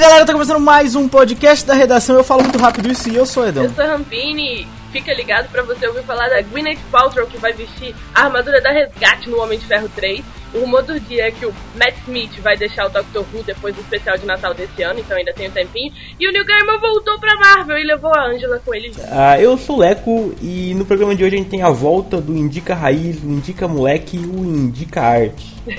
Galera, tá começando mais um podcast da redação. Eu falo muito rápido isso e eu sou Edão. Eu sou Rampini. Fica ligado pra você ouvir falar da Gwyneth Paltrow que vai vestir a armadura da Resgate no Homem de Ferro 3. O rumor do dia é que o Matt Smith vai deixar o Doctor Who depois do especial de Natal desse ano, então ainda tem um tempinho. E o Neil Gaiman voltou pra Marvel e levou a Angela com ele. Ah, eu sou o Leco e no programa de hoje a gente tem a volta do Indica Raiz, o Indica Moleque e o Indica Arte.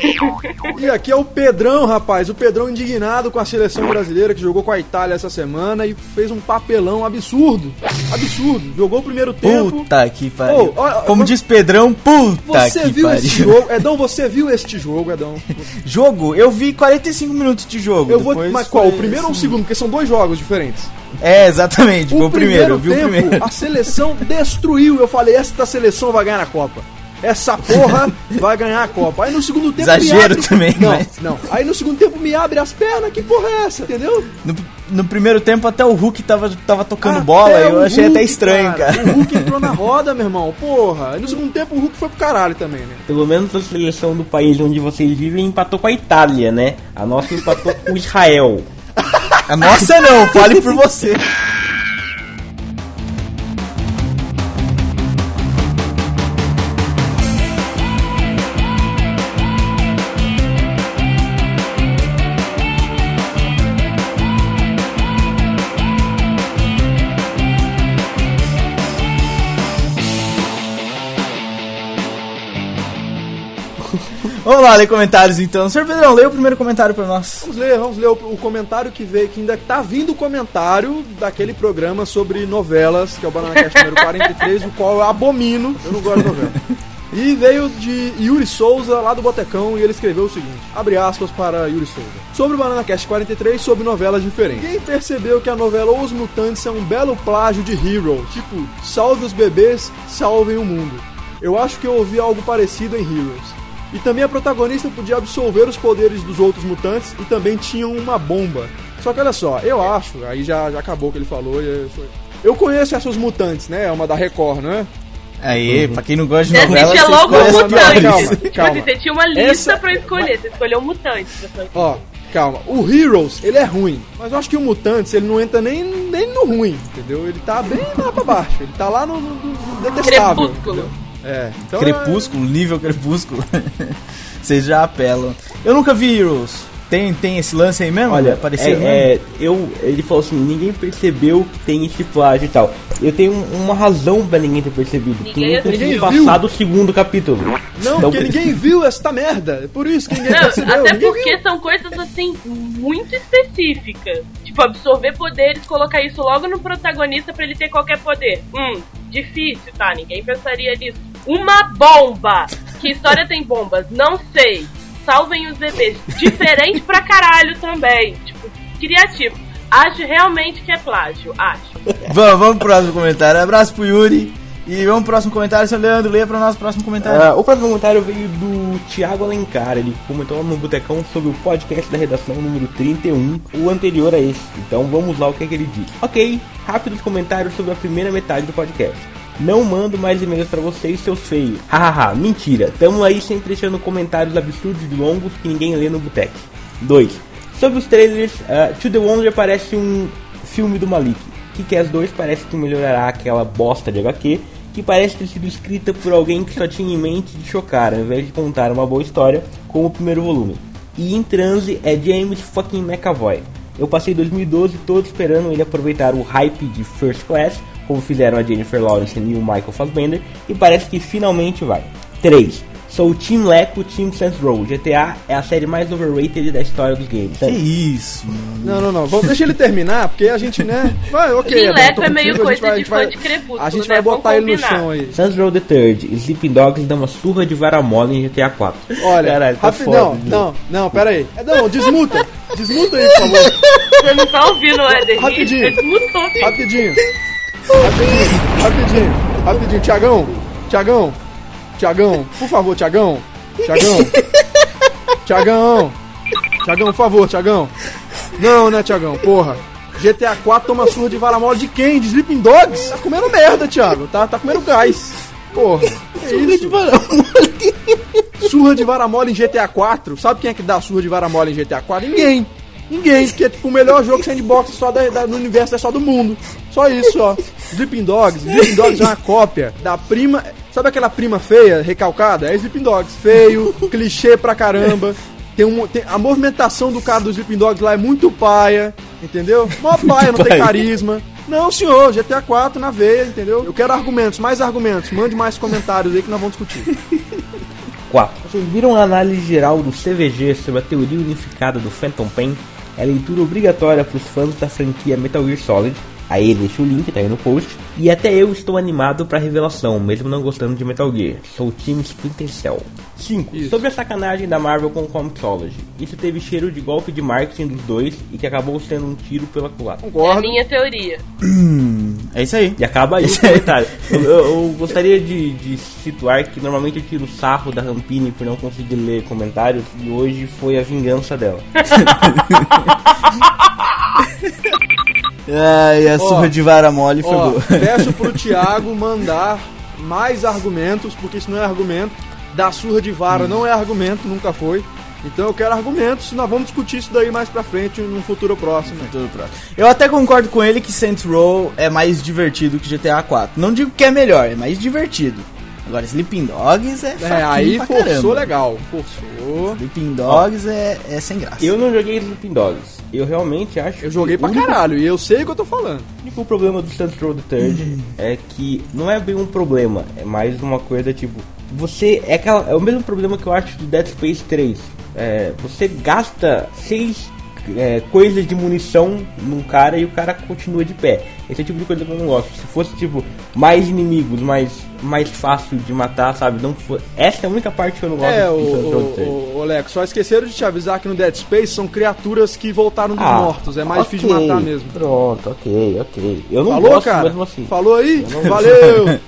E aqui é o Pedrão, rapaz. O Pedrão indignado com a seleção brasileira que jogou com a Itália essa semana e fez um papelão absurdo. Absurdo. Jogou o primeiro tempo. Puta que pariu. Ó, Como diz Pedrão, puta Você que viu pariu. esse jogo? Edão, você viu este jogo, Edão? Jogo, eu vi 45 minutos de jogo. Eu vou. Mas qual? foi O primeiro ou o assim. segundo? Porque são dois jogos diferentes. É, exatamente. O primeiro, eu vi o tempo, primeiro. a seleção destruiu. Eu falei, esta seleção vai ganhar a Copa. Essa porra vai ganhar a Copa. Aí no segundo tempo Exagero abre... também, não, mas- não. Aí no segundo tempo me abre as pernas. Que porra é essa? Entendeu? No, no primeiro tempo até o Hulk tava, tava tocando Até bola e eu achei Hulk, até estranho, cara. O Hulk entrou na roda, meu irmão. Porra. Aí no segundo tempo o Hulk foi pro caralho também, né? Pelo menos a seleção do país onde vocês vivem empatou com a Itália, né? A nossa empatou com o Israel. A nossa não, fale por você. Vamos lá ler comentários então. Senhor Pedrão, leia o primeiro comentário pra nós. Vamos ler, vamos ler o, o comentário que veio, que ainda tá vindo o comentário daquele programa sobre novelas, que é o BananaCast número 43, o qual eu abomino, eu não gosto de novela. E veio de Yuri Souza, lá do Botecão, e ele escreveu o seguinte, abre aspas para Yuri Souza. Sobre o BananaCast 43, sobre novelas diferentes. Quem percebeu que a novela Os Mutantes é um belo plágio de Heroes? Tipo, salve os bebês, salvem o mundo. Eu acho que eu ouvi algo parecido em Heroes. E também a protagonista podia absorver os poderes dos outros mutantes e também tinham uma bomba. Só que olha só, eu acho, aí já, já acabou o que ele falou. e Eu, eu conheço essas mutantes, né? É uma da Record, não é? Aí, pra quem não gosta de novela, você logo escolhe o Mutante. calma, Tipo calma. assim, você tinha uma lista Essa- pra escolher. Você escolheu o Mutante. Ó, calma. O Heroes, ele é ruim. Mas eu acho que o Mutantes, ele não entra nem, nem no ruim, entendeu? Ele tá bem lá pra baixo. Ele tá lá no, no- no detestável. Crepúsculo. entendeu? É. Então, Crepúsculo, nível Crepúsculo. Vocês já apelam. Eu nunca vi Heroes. Tem, tem esse lance aí mesmo? Olha, Apareceu é, mesmo? é, eu, ele falou assim, ninguém percebeu que tem esse plágio e tal. Eu tenho um- uma razão pra ninguém ter percebido. Ninguém que nem assistiu. conseguiu passar do segundo capítulo. Não, Então, porque ninguém viu esta merda. É por isso que ninguém Não, percebeu. até ninguém porque viu. são coisas assim muito específicas. Tipo, absorver poderes, colocar isso logo no protagonista pra ele ter qualquer poder. Hum, difícil, tá? Ninguém pensaria nisso. Uma bomba! Que história tem bombas? Não sei. Salvem os bebês. Diferente pra caralho também. Tipo, criativo. Acho realmente que é plágio. Acho. Vamos, vamos pro próximo comentário. Abraço pro Yuri. E vamos pro próximo comentário. Seu Leandro, leia pra nós o próximo comentário. Ah, o próximo comentário veio do Thiago Alencar. Ele comentou lá no Botecão sobre o podcast da redação número 31, o anterior a esse. Então vamos lá o que, é que ele diz. Ok, rápidos comentários sobre a primeira metade do podcast. Não mando mais e-mails pra vocês, seus feios. Hahaha, mentira. Tamo aí sempre deixando comentários absurdos e longos que ninguém lê no Boteco. 2. Sobre os trailers, ah, To The Wonder parece um filme do Malik. Kick-Ass 2 parece que melhorará aquela bosta de HQ, que parece ter sido escrita por alguém que só tinha em mente de chocar, ao invés de contar uma boa história, como o primeiro volume. E em transe é James fucking McAvoy. Eu passei 2012 todo esperando ele aproveitar o hype de First Class, como fizeram a Jennifer Lawrence e o Michael Fassbender, e parece que finalmente vai. 3. Sou o Team Leco, Team Saints Row. GTA é a série mais overrated da história dos games. Que isso, mano. Não, não, não. Vamos, deixa ele terminar, porque a gente, né? Vai, ok. Team Edão, Leco é meio contigo, coisa vai- a de fã vai- de Crepúsculo, A gente né? vai botar ele no chão aí. Saints Row the Third, Sleeping Dogs dá uma surra de vara mole em GTA 4. Olha, Caralho, tá rapi- foda, não, não, não, pera aí. Não, desmuta. Desmuta aí, por favor. Você não tá ouvindo o Eder? Rapidinho. Ele mutou, filho. Rapidinho. Rapidinho, rapidinho, rapidinho. Tiagão, Tiagão, Tiagão, por favor, Tiagão. Tiagão. Tiagão. Tiagão, por favor, Tiagão. Não, né, Tiagão? Porra. GTA 4 toma surra de vara mole de quem? De Sleeping Dogs? Tá comendo merda, Thiago. Tá, tá comendo gás. Porra. Que isso? Surra de vara mole em GTA 4. Sabe quem é que dá surra de vara mole em GTA 4? Ninguém. Ninguém, porque é tipo o melhor jogo sandbox só da, da, no universo é só do mundo. Só isso, ó. Sleeping Dogs. Sleeping Dogs é uma cópia da prima. Sabe aquela prima feia, recalcada? É Sleeping Dogs. Feio, clichê pra caramba. Tem, um, tem a movimentação do cara do Sleeping Dogs lá é muito paia, entendeu? Mó paia, não tem carisma. Não, senhor, GTA 4 na veia, entendeu? Eu quero argumentos, mais argumentos. Mande mais comentários aí que nós vamos discutir. 4. Vocês viram a análise geral do CVG sobre a teoria unificada do Phantom Pain? É leitura obrigatória para os fãs da franquia Metal Gear Solid. Aí deixa o link, tá aí no post. E até eu estou animado pra revelação, mesmo não gostando de Metal Gear. Sou o time Splinter Cell. 5. Sobre a sacanagem da Marvel com o Comixology. Isso teve cheiro de golpe de marketing dos dois e que acabou sendo um tiro pela culatra. É a minha teoria. É isso aí. E acaba aí o comentário. Eu, eu- gostaria de, de situar que normalmente eu tiro sarro da Rampini por não conseguir ler comentários e hoje foi a vingança dela. Ai, a Ó, surra de vara mole foi Ó, boa. peço pro Thiago mandar mais argumentos, porque isso não é argumento. Da surra de vara não é argumento, nunca foi. Então eu quero argumentos, nós vamos discutir isso daí mais pra frente, num futuro próximo. Tudo próximo. Eu até concordo com ele que Saints Row é mais divertido que GTA 4. Não digo que é melhor, é mais divertido. Agora, Sleeping Dogs é É, aí pra forçou caramba. legal, forçou. Sleeping Dogs é, é sem graça. Eu não joguei Sleeping Dogs. Eu realmente acho Eu joguei que pra único- caralho, e eu sei o que eu tô falando. O único problema do Saints Row the Third é que não é bem um problema, é mais uma coisa tipo, você é aquela, é o mesmo problema que eu acho do Dead Space 3. É, você gasta seis é, coisas de munição num cara e o cara continua de pé. Esse é o tipo de coisa que eu não gosto. Se fosse tipo mais inimigos, mais mais fácil de matar, sabe? Não for... Essa é a única parte que eu não gosto É, do o, o, o Leco, só esqueceram de te avisar que no Dead Space são criaturas que voltaram dos Ah, mortos. É mais difícil de matar mesmo. Pronto, ok, ok. Eu não Falou, gosto cara? mesmo assim. Falou aí? Eu não- Valeu!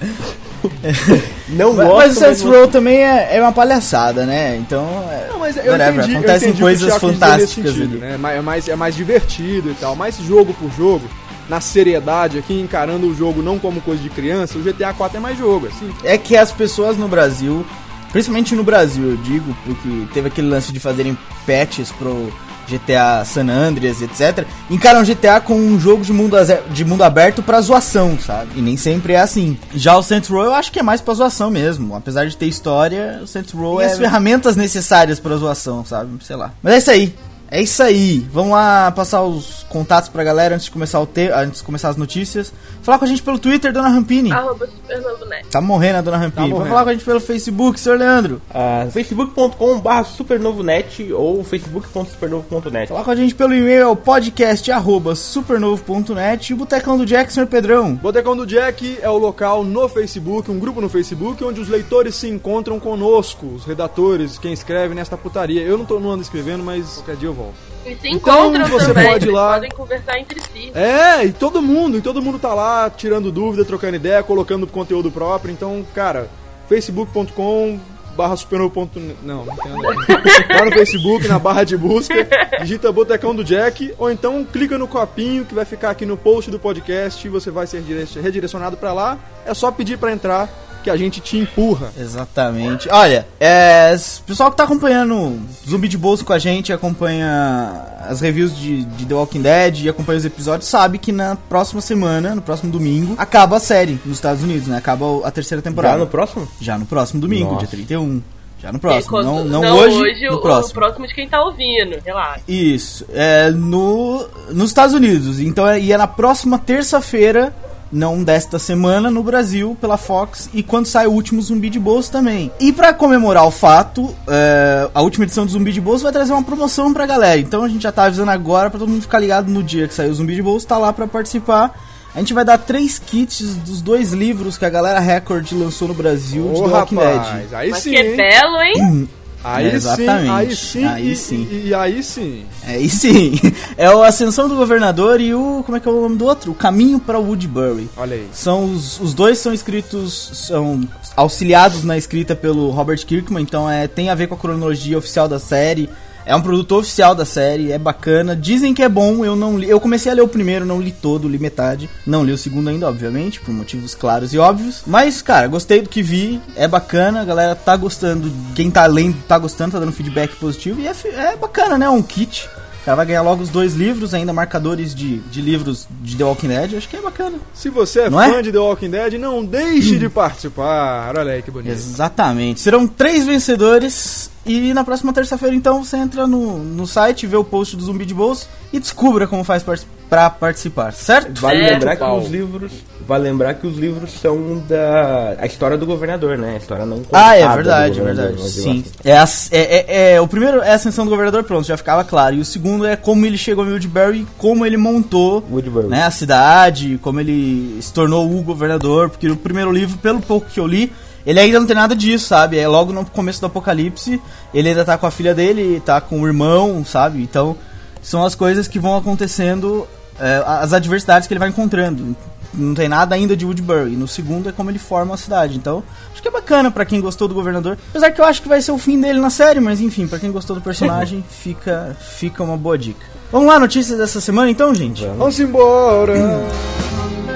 Não Mas, gosto, mas o Saints Row também é, é uma palhaçada, né? Então, é, Não, mas eu whatever, entendi, eu acontecem entendi que o coisas fantásticas sentido, né? É mais- É mais, é mais divertido e tal. Mas jogo por jogo, na seriedade aqui, encarando o jogo não como coisa de criança, o GTA 4 é mais jogo, assim. É que as pessoas no Brasil, principalmente no Brasil, eu digo, porque teve aquele lance de fazerem patches pro GTA San Andreas, etc. Encaram GTA com um jogo de mundo, de mundo aberto pra zoação, sabe? E nem sempre é assim. Já o Saints Row eu acho que é mais pra zoação mesmo. Apesar de ter história, o Saints Row é as ferramentas necessárias pra zoação, sabe? Sei lá. Mas é isso aí. É isso aí. Vamos lá passar os contatos pra galera antes de começar o te antes de começar as notícias. Falar com a gente pelo Twitter, Dona Rampini. Arroba Supernovonet. Tá morrendo a Dona Rampini. Vai morrendo. falar com a gente pelo Facebook, senhor Leandro. Ah, facebook.com.br supernovonet ou facebook.supernovo.net. Falar com a gente pelo e-mail podcast arroba supernovo.net e o Botecão do Jack, senhor Pedrão. Botecão do Jack é o local no Facebook, um grupo no Facebook, onde os leitores se encontram conosco, os redatores, quem escreve nesta putaria. Eu não tô não ando escrevendo, mas qualquer dia eu volto. E se Então, você também, pode ir lá. podem conversar entre si. É, e todo mundo, e todo mundo tá lá tirando dúvida, trocando ideia, colocando conteúdo próprio. Então, cara, facebook.com barra supernovo. Não, não tem nada. Lá no Facebook, na barra de busca, digita Botecão do Jack, ou então clica no copinho que vai ficar aqui no post do podcast e você vai ser direc- redirecionado pra lá. É só pedir pra entrar que a gente te empurra. Exatamente. Olha, é, pessoal que tá acompanhando Zumbi de Bolso com a gente, acompanha as reviews de, de The Walking Dead e acompanha os episódios, sabe que na próxima semana, no próximo domingo, acaba a série nos Estados Unidos, né? Acaba a terceira temporada. Já no próximo? Já no próximo domingo, Nossa. dia 31. Já no próximo. Enquanto- Não, não, hoje, no o, próximo. o próximo de quem tá ouvindo, relaxa. Isso, é no, nos Estados Unidos. Então é, e é na próxima terça-feira, não desta semana, no Brasil, pela Fox. E quando sai o último Zumbi de Bolso também. E pra comemorar o fato, é, a última edição do Zumbi de Bolso vai trazer uma promoção pra galera. Então a gente já tá avisando agora pra todo mundo ficar ligado no dia que sair o Zumbi de Bolso, tá lá pra participar. A gente vai dar três kits dos dois livros que a galera Record lançou no Brasil de Ô, The Walking Dead. rapaz, aí Mas sim, que hein? belo, hein? Aí É, sim, exatamente. aí sim, Aí e, sim. E, e aí sim. E sim, é o Ascensão do Governador e o. Como é que é o nome do outro? O Caminho para Woodbury. Olha aí. São os, os dois são escritos, são auxiliados na escrita pelo Robert Kirkman, então é, tem a ver com a cronologia oficial da série. É um produto oficial da série, é bacana. Dizem que é bom, eu não li. Eu comecei a ler o primeiro, não li todo, li metade. Não li o segundo ainda, obviamente, por motivos claros e óbvios. Mas, cara, gostei do que vi, é bacana, a galera tá gostando. Quem tá lendo tá gostando, tá dando feedback positivo. E é, é bacana, né? Um kit. O cara vai ganhar logo os dois livros, ainda marcadores de, de livros de The Walking Dead. Acho que é bacana. Se você é Não fã é? de The Walking Dead, não deixe de participar. Olha aí que bonito. Exatamente. Serão três vencedores. E na próxima terça-feira, então, você entra no, no site, vê o post do Zumbi de Bolso e descubra como faz par pra participar, certo? Vale Certo. lembrar que Pau. os livros. Vale lembrar que os livros são da. A história do governador, né? A história não Ah, é contada verdade, é verdade. Sim. É, a- é, é- é- o primeiro é a ascensão do governador, pronto, já ficava claro. E o segundo é como ele chegou em Woodbury e como ele montou Woodbury. né, a cidade, como ele se tornou o governador. Porque no primeiro livro, pelo pouco que eu li, ele ainda não tem nada disso, sabe? É logo no começo do apocalipse, ele ainda tá com a filha dele, tá com o irmão, sabe? Então, são as coisas que vão acontecendo, é, as adversidades que ele vai encontrando. Não tem nada ainda de Woodbury. No segundo é como ele forma a cidade. Então, acho que é bacana pra quem gostou do governador. Apesar que eu acho que vai ser o fim dele na série, mas enfim, pra quem gostou do personagem, fica, fica uma boa dica. Vamos lá, notícias dessa semana então, gente? Vamos. Vamos embora.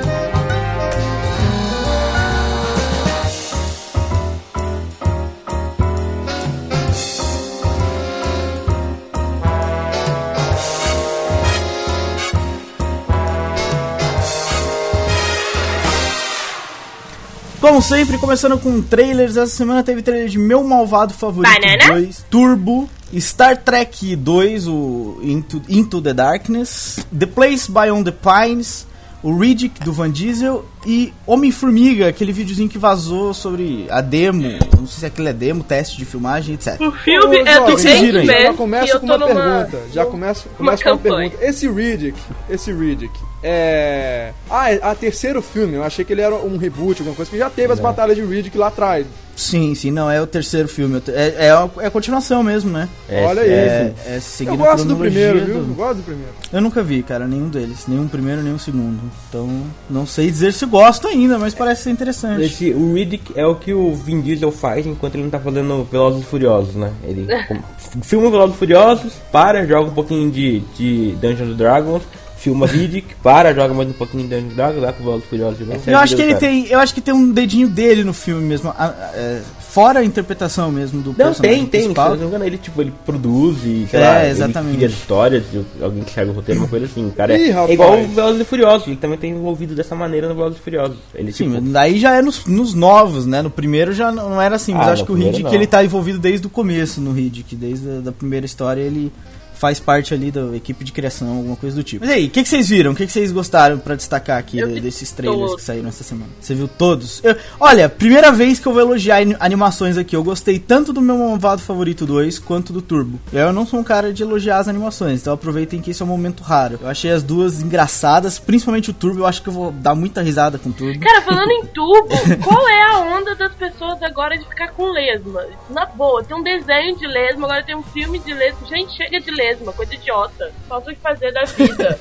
Como sempre, começando com trailers, essa semana teve trailer de Meu Malvado Favorito Banana? 2, Turbo, Star Trek 2, o Into, Into the Darkness, The Place Beyond the Pines, o Riddick do Van Diesel e Homem-Formiga, aquele videozinho que vazou sobre a demo, não sei se aquilo é demo, teste de filmagem, etc. O filme Ô, é do jovem, vocês viram aí? Ant-Man. Já começa com uma numa- pergunta. Já começa, começa com uma pergunta. Esse Riddick, esse Riddick, é. Ah, é a terceiro filme. Eu achei que ele era um reboot, alguma coisa, que já teve as batalhas de Riddick lá atrás. Sim, sim, não, é o terceiro filme, é, é, a, é a continuação mesmo, né? É, Olha é, É, isso. é seguindo Eu gosto do primeiro, viu? do- Eu gosto do primeiro. Eu nunca vi, cara, nenhum deles. Nenhum primeiro, nenhum segundo. Então, não sei dizer se gosto ainda, mas parece ser interessante. Esse, o Riddick é o que o Vin Diesel faz enquanto ele não tá fazendo Velozes e Furiosos, né? Ele filma Velozes e Furiosos, para, joga um pouquinho de, de Dungeons and Dragons, filma Riddick, para, joga mais um pouquinho de Dragons, lá com Velozes e Furiosos. de novo. Eu acho que ele tem, eu acho que tem um dedinho dele no filme mesmo, a- a- é, fora a interpretação mesmo do Não, personagem tem, tem. Se não me engano, ele, tipo, ele produz e, sei É, lá, exatamente. ele cria histórias, de alguém que escreve o roteiro, uma coisa assim. O cara é, Ih, é rapaz. igual o Velozes e Furiosos, ele também tem envolvido dessa maneira no Velozes e Furiosos. Ele, Sim, tipo, daí já é nos, nos novos, né? No primeiro já não não era assim, mas Ah, acho que o Riddick ele tá envolvido desde o começo no Riddick, desde a da primeira história ele faz parte ali da equipe de criação, alguma coisa do tipo. Mas aí, o que, que vocês viram? O que, que vocês gostaram pra destacar aqui de- desses trailers todos. que saíram essa semana? Você viu todos? Eu- olha, primeira vez que eu vou elogiar ani- animações aqui. Eu gostei tanto do meu Malvado Favorito 2 quanto do Turbo. Eu não sou um cara de elogiar as animações, então aproveitem que esse é um momento raro. Eu achei as duas engraçadas, principalmente o Turbo. Eu acho que eu vou dar muita risada com o Turbo. Cara, falando em tubo, qual é a onda das pessoas agora de ficar com lesma? Na boa, tem um desenho de lesma, agora tem um filme de lesma. Gente, chega de lesma, coisa idiota. Falta o que fazer da vida.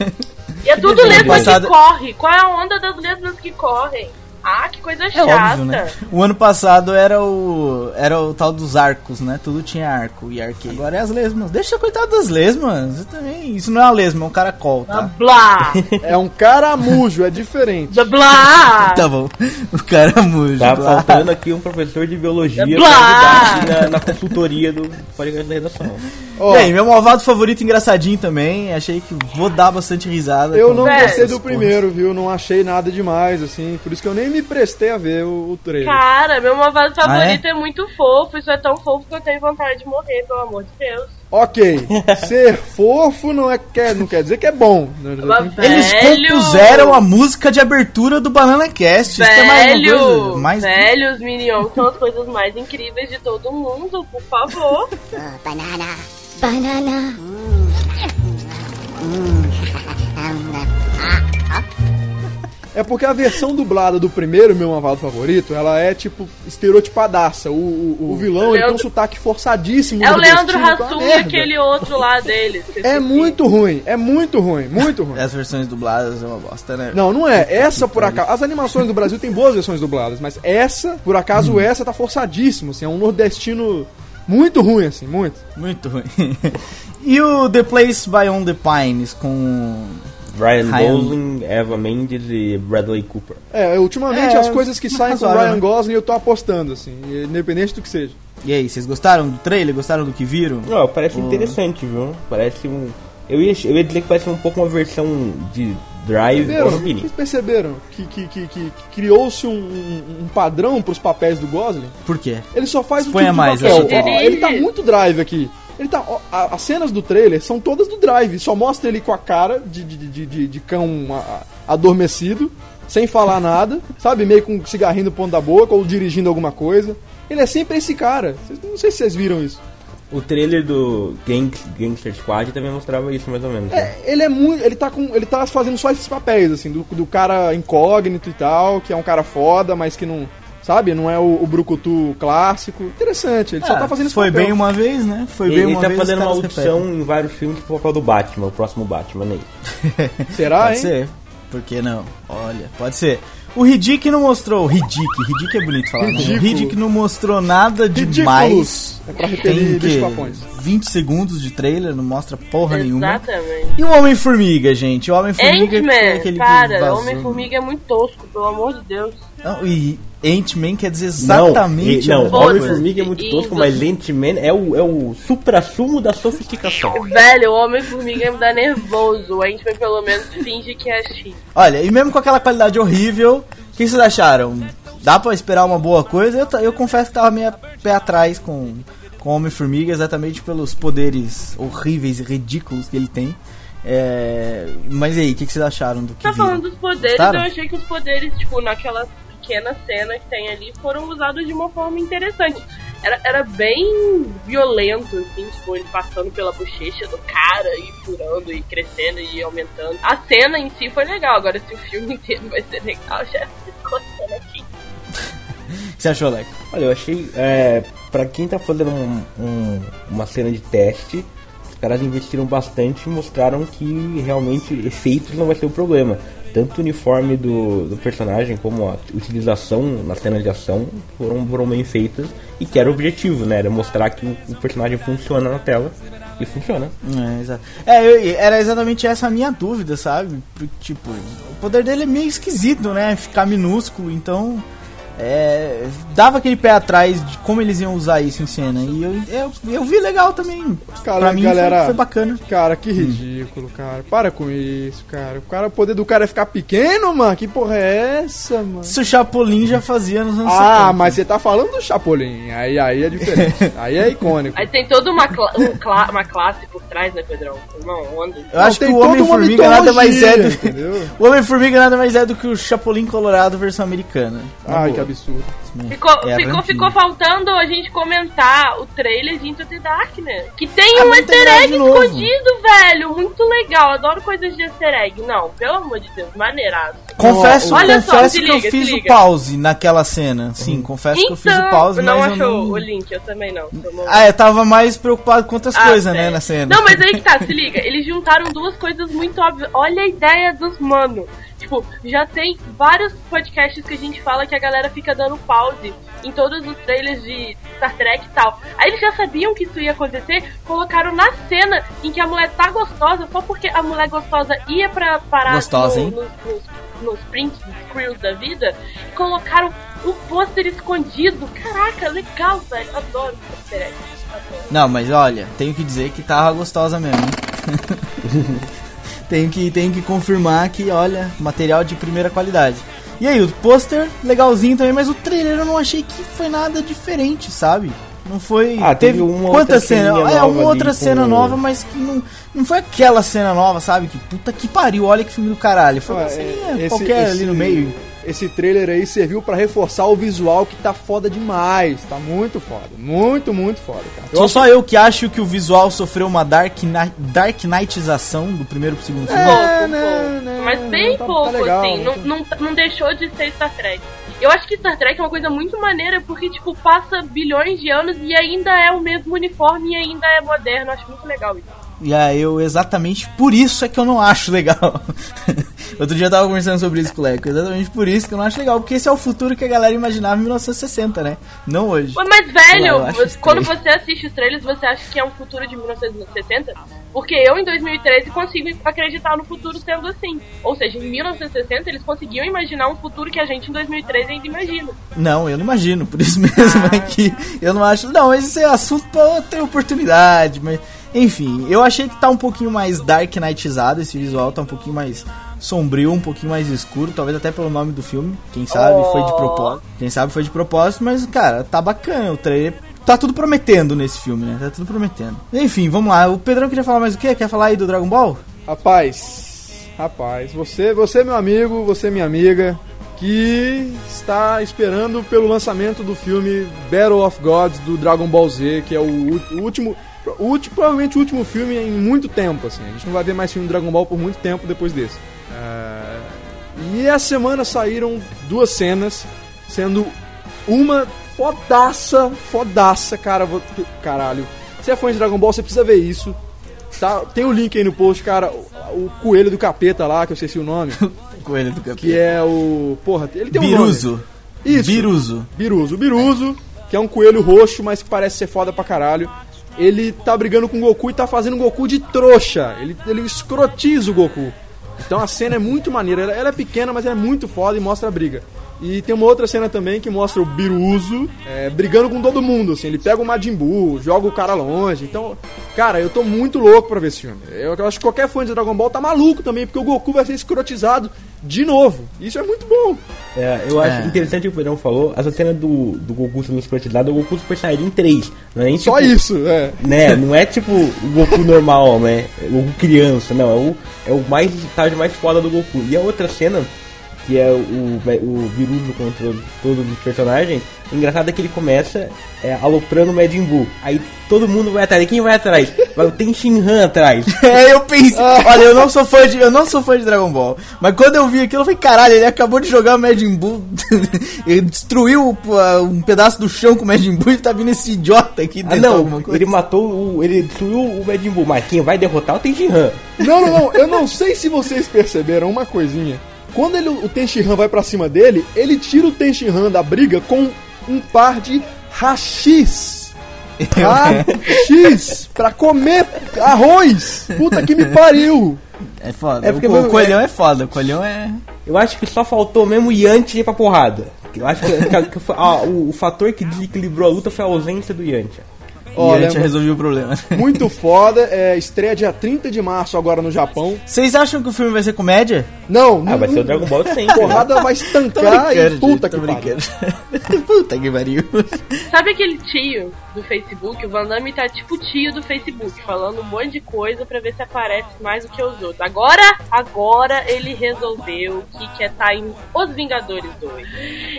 E é tudo Passado- que corre. Qual é a onda das lesmas que correm? Ah, que coisa É chata. óbvio, né? O ano passado era o era o tal dos arcos, né? Tudo tinha arco e arqueio. Agora é as lesmas. Deixa eu coitado das lesmas. Também. Isso não é uma lesma, é um caracol, Ah, tá? Blá! É um caramujo, é diferente. Blá! Tá bom. O caramujo. Tá blá. faltando aqui um professor de biologia pra Blá! ajudar aqui na, na consultoria do podcast da redação. Ó, Bem, meu malvado favorito engraçadinho também. Achei que vou dar bastante risada. eu não gostei do primeiro, viu? Não achei nada demais, assim. Por isso que eu nem me prestei a ver o, o trailer. Cara, meu malvado Ah, favorito é? muito fofo. Isso é tão fofo que eu tenho vontade de morrer, pelo amor de Deus. Ok, ser fofo não, é, quer, não quer dizer que é bom. Eles velho, compuseram a música de abertura do Banana Cast. Isso é mais uma Velho, coisa. Mais... velho, os Minions são as coisas mais incríveis de todo mundo, por favor. banana. Banana. É porque a versão dublada do primeiro meu malvado favorito, ela é tipo estereotipadaça. O, o, o vilão ele tem um Leandro- sotaque forçadíssimo. É o Leandro que é Hassum e merda. aquele outro lá deles. que eu É muito ruim, é muito ruim, muito ruim. As versões dubladas é uma bosta, né? Não, não é. Essa, por acaso. As animações do Brasil tem boas versões dubladas, mas essa, por acaso, Hum. essa tá forçadíssimo, assim. É um nordestino muito ruim, assim, muito. Muito ruim. e o The Place Beyond the Pines com. Ryan Ryan- Gosling, Eva Mendes e Bradley Cooper. É, ultimamente É, as coisas que saem com Ryan né? Gosling eu tô apostando, assim, independente do que seja. E aí, vocês gostaram do trailer? Gostaram do que viram? Não, parece interessante, viu? Parece um, Eu ia, eu ia dizer que ser um pouco uma versão de Drive? Vini. Vocês perceberam que, que, que, que- que criou-se um, um- padrão pros papéis do Gosling? Por quê? Ele só faz o Exponha tipo de mais, papel. Ó, Ele- ele tá muito drive aqui. Ele tá, ó, a- as cenas do trailer são todas do drive. Só mostra ele com a cara de, de, de, de, cão a- adormecido, sem falar nada, sabe? Meio com um cigarrinho no ponto da boca ou dirigindo alguma coisa. Ele é sempre esse cara. Não sei se vocês viram isso. O trailer do Gang, Gangster Squad também mostrava isso mais ou menos. né? É, ele é muito. Ele tá com. Ele tá fazendo só esses papéis, assim, do, do cara incógnito e tal, que é um cara foda, mas que não. Sabe? Não é o, o Brucutu clássico. Interessante, ele só Ah, tá fazendo esse Foi papel. bem uma vez, né? Foi ele bem ele uma tá vez. fazendo os uma caras audição repetem. em vários filmes pro papel do Batman, o próximo Batman aí. Será, Pode hein? ser. Por que não? Olha, pode ser. O Riddick não mostrou. Riddick, Riddick é bonito falar. né? O. Riddick não mostrou nada demais. Ridículos. É pra Tem repelir que bicho papões. 20 segundos de trailer, não mostra porra nenhuma. Exatamente. E o Homem-Formiga, gente? O Homem-Formiga é aquele que cara, vazou. Homem-Formiga é muito tosco, pelo amor de Deus. Não, e Ant-Man quer dizer exatamente não, e- não mesma Foda-se. Homem coisa. Formiga é muito E- tosco, mas Ant-Man é o, é o supra-sumo da sofisticação. Velho, o Homem-Formiga me dá nervoso. O Ant-Man pelo menos finge que é X. Olha, e mesmo com aquela qualidade horrível, o que vocês acharam? Dá pra esperar uma boa coisa? Eu, eu confesso que tava meio pé atrás com, com o Homem-Formiga, exatamente pelos poderes horríveis e ridículos que ele tem. É, mas e aí, o que, que vocês acharam do que Tá viram? falando dos poderes, Gostaram? eu achei que os poderes, tipo, naquela pequena cena que tem ali, foram usados de uma forma interessante. Era, era bem violento, assim, tipo, ele passando pela bochecha do cara e furando e crescendo e aumentando. A cena em si foi legal, agora se o filme inteiro vai ser legal, já ficou cena aqui. O que você achou, Leco? Olha, eu achei. É, pra quem tá fazendo um- um- uma cena de teste, os caras investiram bastante e mostraram que realmente efeitos não vai ser o problema. Tanto o uniforme do, do personagem como a utilização na cena de ação foram, foram bem feitas e que era o objetivo, né? Era mostrar que o, o personagem funciona na tela e funciona. É, exato. É, eu- era exatamente essa a minha dúvida, sabe? Tipo, o poder dele é meio esquisito, né? Ficar minúsculo, então. É, dava aquele pé atrás de como eles iam usar isso em cena. E eu, eu, eu vi legal também. Cara, pra mim galera- foi, foi bacana. Cara, que ridículo, cara. Para com isso, cara. O cara, o poder do cara é ficar pequeno, mano. Que porra é essa, mano? Isso o Chapolin já fazia nos anos Ah, 70. mas você tá falando do Chapolin. Aí, aí é diferente. aí é icônico. Aí tem toda uma, cla um cla uma classe por trás, né, Pedrão? Uma onda. Eu acho que tem o Homem-Formiga nada mais é do. O Homem-Formiga nada mais é do que o Chapolin Colorado versão americana. Na Ai, que. Absurdo. Ficou, É, ficou, ficou faltando a gente comentar o trailer de Into the Darkness. Que tem Ah, um easter egg escondido, velho. Muito legal. Adoro coisas de easter egg. Não, pelo amor de Deus, maneiraço. Confesso, só, confesso se que eu liga, se fiz o pause naquela cena. Sim, confesso que eu fiz o pause, não mas eu achou não... o link, eu também não. Ah, eu tava mais preocupado com outras Ah, coisas, né, na cena. Não, mas aí que tá, se liga. Eles juntaram duas coisas muito óbvias. Olha a ideia dos mano. Tipo, já tem vários podcasts que a gente fala que a galera fica dando pause em todos os trailers de Star Trek e tal. Aí eles já sabiam que isso ia acontecer, colocaram na cena em que a mulher tá gostosa, só porque a mulher gostosa ia pra parar Gostosa, no- hein? nos, nos, nos prints, nos screws da vida, e colocaram o pôster escondido. Caraca, legal, velho. Adoro easter egg. Adoro. Não, mas olha, tenho que dizer que tava gostosa mesmo. tenho, que, tenho que confirmar que, olha, material de primeira qualidade. E aí, o pôster legalzinho também, mas o trailer eu não achei que foi nada diferente, sabe? Não foi. Ah, teve uma Quanta outra cena? É, uma ali outra com- cena nova, mas que não, não foi aquela cena nova, sabe? Que puta que pariu, olha que filme do caralho. Foi uma Ah, ceninha é, esse- qualquer ali esse- no meio. Esse trailer aí serviu pra reforçar o visual que tá foda demais. Tá muito foda. Muito, muito foda, cara. Sou só eu que acho que o visual sofreu uma Dark, Kni- Dark Knightização do primeiro pro segundo filme. pouco, É, pouco. né, né, Mas bem tá- tá pouco, legal, assim. Não, tá- não, não deixou de ser Star Trek. Eu acho que Star Trek é uma coisa muito maneira porque, tipo, passa bilhões de anos e ainda é o mesmo uniforme e ainda é moderno. Acho muito legal isso. E aí eu exatamente por isso é que eu não acho legal. Outro dia eu tava conversando sobre isso com o Leco. Exatamente por isso que eu não acho legal. Porque esse é o futuro que a galera imaginava em 1960, né? Não hoje. Mas, velho, você- quando você assiste os trailers, você acha que é um futuro de 1960? Porque eu, em 2013, consigo acreditar no futuro sendo assim. Ou seja, em 1960, eles conseguiam imaginar um futuro que a gente, em 2013, ainda imagina. Não, eu não imagino. Por isso mesmo é que eu não acho. Não, mas esse é assunto pra outra oportunidade. Mas, Enfim, eu achei que tá um pouquinho mais Dark Knightizado esse visual, tá um pouquinho mais sombrio, um pouquinho mais escuro, talvez até pelo nome do filme. Quem sabe foi de propósito. Quem sabe foi de propósito, mas cara, tá bacana o trailer. Tá tudo prometendo nesse filme, né? Tá tudo prometendo. Enfim, vamos lá. O Pedrão queria falar mais o quê? Quer falar aí do Dragon Ball? Rapaz, rapaz, você, você meu amigo, você minha amiga, que está esperando pelo lançamento do filme Battle of Gods do Dragon Ball Z, que é o último, o último, provavelmente o último filme em muito tempo, assim. A gente não vai ver mais filme do Dragon Ball por muito tempo depois desse. É, E essa semana saíram duas cenas, sendo uma fodaça, fodaça, cara. vou- Caralho. Se é fã de Dragon Ball, você precisa ver isso. Tá, tem o link aí no post, cara. O, o coelho do capeta lá, que eu esqueci o nome. Coelho do que é o. Porra, ele tem um Biruso. nome. Isso. Biruso. Biruso. O Biruso, que é um coelho roxo, mas que parece ser foda pra caralho. Ele tá brigando com o Goku e tá fazendo o Goku de trouxa. Ele, ele escrotiza o Goku. Então a cena é muito maneira. Ela, ela é pequena, mas é muito foda e mostra a briga. E tem uma outra cena também que mostra o Biruso é, brigando com todo mundo, assim. Ele pega o Majin Buu, joga o cara longe. Então, cara, eu tô muito louco pra ver esse filme. Eu, eu acho que qualquer fã de Dragon Ball tá maluco também, porque o Goku vai ser escrotizado de novo. Isso é muito bom. É, eu acho É. interessante o que o Pedrão falou. Essa cena do, do Goku sendo escrotizado é o Goku Super Saiyajin 3. Não é nem Só tipo, isso, é. Né? Não é tipo o Goku normal, né? O Goku criança, não. É o, é o mais estágio mais foda do Goku. E a outra cena, que é o, o Biruso contra todos os personagens, o engraçado é que ele começa é, aloprando o Majin Buu. Aí todo mundo vai atrás. E quem vai atrás? Vai o Ten Han atrás. É, eu pensei, olha, eu não sou fã de, eu não sou fã de Dragon Ball, mas quando eu vi aquilo, eu falei, caralho, ele acabou de jogar o Majin Buu, ele destruiu pô, um pedaço do chão com o Majin Buu e tá vindo esse idiota aqui Ah, tentar não, alguma coisa. ele matou o. Ele destruiu o Majin Buu, mas quem vai derrotar é o Ten Han. Não, não, não. Eu não sei se vocês perceberam uma coisinha. Quando ele, o Tenshinhan vai pra cima dele, ele tira o Tenshinhan da briga com um par de rachis. Rachis pra comer arroz. Puta que me pariu. É foda, É porque o, meu- o coelhão é... foda, o coelhão é... Eu acho que só faltou mesmo o Yanti ir pra porrada. Eu acho que, que- que ah, o, o fator que desequilibrou a luta foi a ausência do Yanti. Ó, e a gente resolveu o problema. Muito foda. É, estreia dia 30 de março agora no Japão. Vocês acham que o filme vai ser comédia? Não, Ah, não- vai ser o Dragon Ball sempre. né? Porrada vai Tô estancar e puta gente, que pariu. puta que pariu. Sabe aquele tio do Facebook? O Van Damme tá tipo tio do Facebook, falando um monte de coisa pra ver se aparece mais do que os outros. Agora, agora ele resolveu que quer estar em Os Vingadores 2.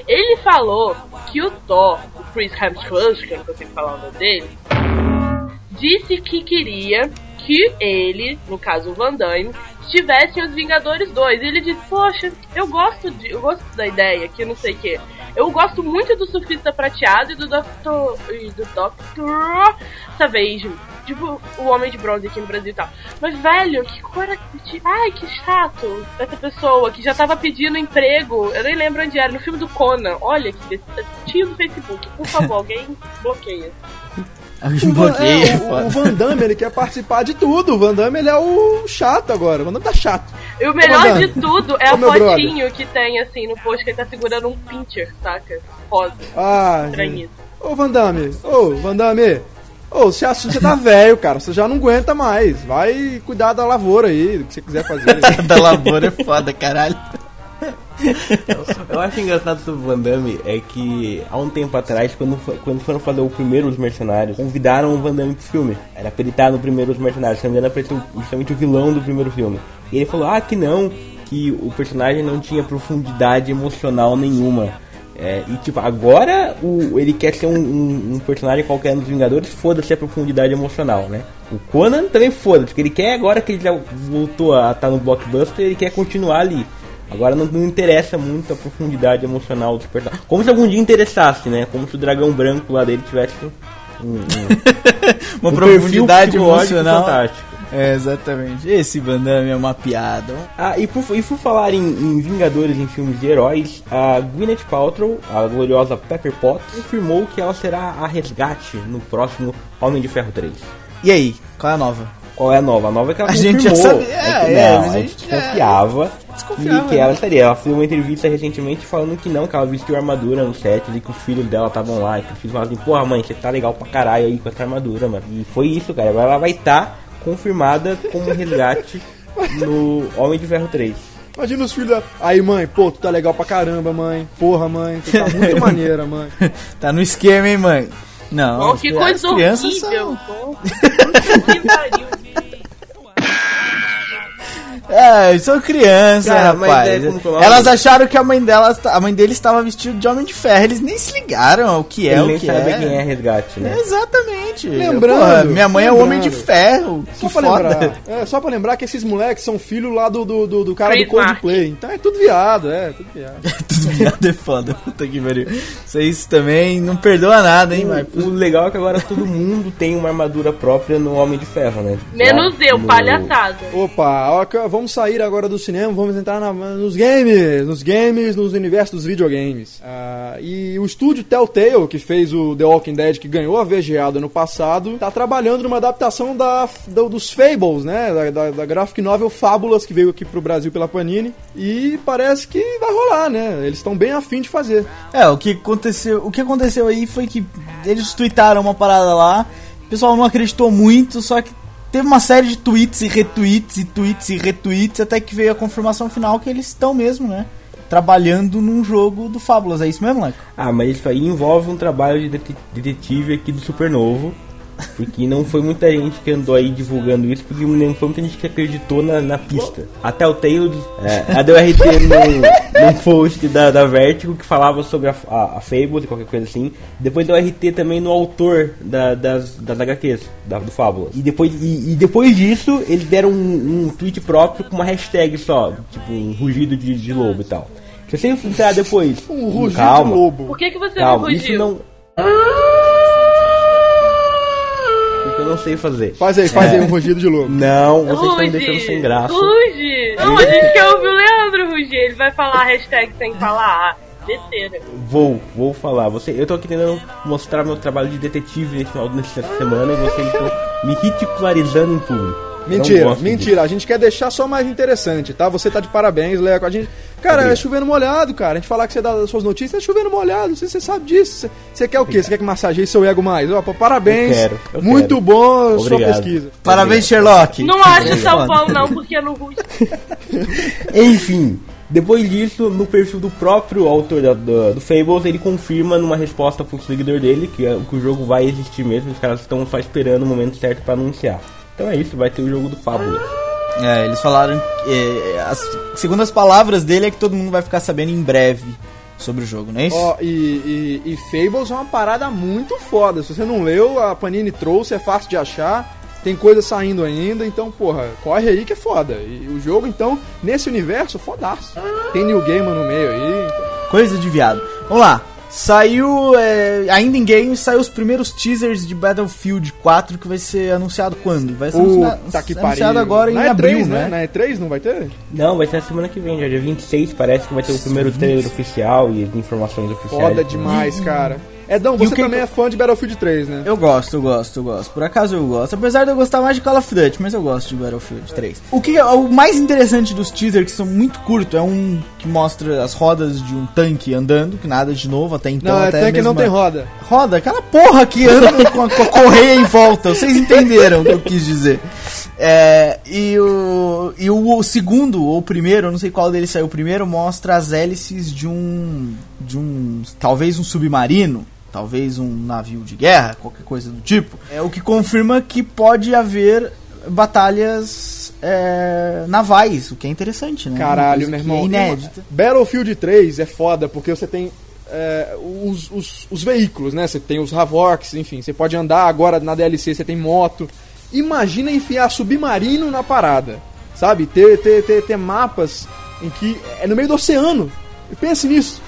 Ele falou que o Thor, o Chris Hemsworth, que eu não consigo falar o nome dele, disse que queria que ele, no caso o Van Damme, estivesse em Os Vingadores 2. E ele disse, poxa, eu gosto de. Eu gosto da ideia, que não sei o que. Eu gosto muito do surfista prateado e do Dr. e do Dr. Savage. Tipo, o Homem de Bronze aqui no Brasil e tal. Mas, velho, que que- Ai, que chato essa pessoa que já tava pedindo emprego. Eu nem lembro onde era. No filme do Conan. Olha que tio do Facebook. Por favor, alguém bloqueia. O Van, bloqueia, é, o, o. Van Damme, ele quer participar de tudo. O Van Damme, ele é o chato agora. O Van Damme tá chato. E o melhor Ô, de tudo é a fotinho que tem assim no post que ele tá segurando um pincher, saca? Rosa. Ah, Estranhito. Ô, Van Damme. Ô, Van Damme. Ô, você, acha- você tá velho, cara. Você já não aguenta mais. Vai cuidar da lavoura aí, do que você quiser fazer. da lavoura é foda, caralho. Eu acho engraçado do Van Damme é que há um tempo atrás, quando, quando foram fazer o primeiro Os Mercenários, convidaram o Van Damme pro filme. Era pra ele estar no primeiro Os Mercenários, se não me engano, era pra o- justamente o vilão do primeiro filme. E ele falou, ah, que não, que o personagem não tinha profundidade emocional nenhuma. É, e tipo, agora o, ele quer ser um, um- um personagem qualquer nos Vingadores, foda-se a profundidade emocional, né? O Conan também foda-se, porque ele quer agora que ele já voltou a estar no blockbuster, ele quer continuar ali. Agora não, não interessa muito a profundidade emocional dos personagens. Como se algum dia interessasse, né? Como se o dragão branco lá dele tivesse um, um- Uma um profundidade emocional. fantástico. É, exatamente. Esse Van Damme é uma piada. Ah, e por, e por falar em, em Vingadores em filmes de heróis, a Gwyneth Paltrow, a gloriosa Pepper Potts, confirmou que ela será a resgate no próximo Homem de Ferro 3. E aí, qual é a nova? Qual é a nova? A nova é que ela A gente já confirmou. sabia, É que é, não, mas a gente gente- é. confiava desconfiar, que ela estaria. Ela fez uma entrevista recentemente falando que não, que ela vestiu armadura no set e que os filhos dela estavam lá. E que os filhos falaram assim, porra mãe, você tá legal pra caralho aí com essa armadura, mano. E foi isso, cara. Agora ela vai estar confirmada como resgate no Homem de Ferro 3. Imagina os filhos da... Aí, mãe, pô, tu tá legal pra caramba, mãe. Porra, mãe, tu tá muito maneira, mãe. Tá no esquema, hein, mãe? Não, Oh, que coisa horrível. são- pô. que pariu. É, são crianças, Cara, rapaz. é é o nome? Elas acharam que a mãe delas, a mãe dele estava vestida de homem de ferro. Eles nem se ligaram ao que é Ele o que sabe é. quem é resgate, né? Exatamente. Lembrando, Porra, minha mãe é o lembrando. homem de ferro. Só Que pra foda. lembrar. É, só pra lembrar que esses moleques são filhos lá do, do, do, do cara do Coldplay. Então é tudo viado, é, tudo viado. Tudo viado é foda. Puta que pariu. Vocês também não perdoa nada, hein, mas O legal é que agora todo mundo tem uma armadura própria no Homem de Ferro, né? Menos Lá eu, no- palhaçada. Opa, ó, vamos sair agora do cinema, vamos entrar na- nos games, nos games, nos universos dos videogames. Ah, e o estúdio Telltale, que fez o The Walking Dead, que ganhou a VGA do ano passado, tá trabalhando numa adaptação da, do- dos Fables, né? Da, da, da graphic novel Fábulas, que veio aqui pro Brasil pela Panini. E parece que vai rolar, né? Eles estão bem afim de fazer. É, o que aconteceu, o que aconteceu aí foi que eles tweetaram uma parada lá, o pessoal não acreditou muito, só que teve uma série de tweets e retweets e tweets e retweets até que veio a confirmação final que eles estão mesmo, né? Trabalhando num jogo do Fábulas, é isso mesmo, Leco? Ah, mas isso aí envolve um trabalho de dete- detetive aqui do Supernovo. Porque não foi muita gente que andou aí divulgando isso, porque não foi muita gente que acreditou na, na pista. Até o Tail, é, a deu RT no, num post da, da Vertigo que falava sobre a, a, a Fable e qualquer coisa assim. Depois deu RT também no autor da, das, das HQs, da, do Fábula. E depois, e, e depois disso, eles deram um, um tweet próprio com uma hashtag só, tipo um rugido de, de lobo e tal. Se você entrar depois. Um rugido calma, de lobo. Por que, que você Calma, não isso rugiu? não. Não sei fazer. Faz aí, faz aí um rugido de lobo. Não, vocês estão me deixando sem graça. Ruge! Não, a gente quer ouvir o Leandro rugir. Ele vai falar a hashtag sem falar. Besteira. Vou, vou falar. Você, eu tô aqui tentando mostrar meu trabalho de detetive nesse final dessa semana e vocês estão me ridicularizando em público. Mentira, mentira. A gente quer deixar só mais interessante, tá? Você tá de parabéns, Leco. A gente. Cara, é Obrigado. chovendo molhado, cara. A gente falar que você dá as suas notícias, é chovendo molhado. Você, você sabe disso. Você, você quer o quê? Você quer que massageie seu ego mais? Ó, parabéns. Eu quero, eu Muito quero. bom a sua Obrigado. pesquisa. Parabéns, Sherlock. Não acho É foda. bom, não, porque não ruge. Enfim, depois disso, no perfil do próprio autor da- do, do Fables, ele confirma numa resposta pro seguidor dele que, é- que o jogo vai existir mesmo, os caras estão só esperando o momento certo pra anunciar. Então é isso, vai ter o jogo do Fábulas. É, eles falaram que, é, as, segundo as palavras dele, é que todo mundo vai ficar sabendo em breve sobre o jogo, não é isso? Ó, e, e, e Fables é uma parada muito foda. Se você não leu, a Panini trouxe, é fácil de achar. Tem coisa saindo ainda, então, porra, corre aí que é foda. E o jogo, então, nesse universo, fodaço. Tem New Gamer no meio aí. Coisa de viado. Vamos lá. Saiu, é, ainda em games, saiu os primeiros teasers de Battlefield 4 que vai ser anunciado quando? Vai ser anunciado, que anunciado pariu. agora em Na E3, abril, né? né? Na E3 não vai ter? Não, vai ser a semana que vem, já dia 26, parece que vai ter o primeiro trailer oficial e informações oficiais. Foda demais, cara. Edão, E você o também é fã de Battlefield 3, né? Eu gosto, eu gosto, eu gosto. Por acaso eu gosto. Apesar de eu gostar mais de Call of Duty, mas eu gosto de Battlefield 3. O que é o mais interessante dos teasers, que são muito curtos, é um que mostra as rodas de um tanque andando, que nada de novo até então. não, é até tanque mesmo não tem roda. Roda, aquela porra que anda com, a, com a correia em volta. Vocês entenderam o que eu quis dizer. É, e o, e o, segundo, ou o primeiro, eu não sei qual deles saiu primeiro, mostra as hélices de um. de um. talvez um submarino. Talvez um navio de guerra, qualquer coisa do tipo. É o que confirma que pode haver batalhas é, navais, o que é interessante, né? Caralho, meu que irmão. É inédita. Battlefield 3 é foda porque você tem é, os, os, os veículos, né? Você tem os Havocs, enfim, você pode andar agora na DLC, você tem moto. Imagina enfiar submarino na parada, sabe? Ter, ter, ter, ter mapas em que é no meio do oceano. Pense nisso.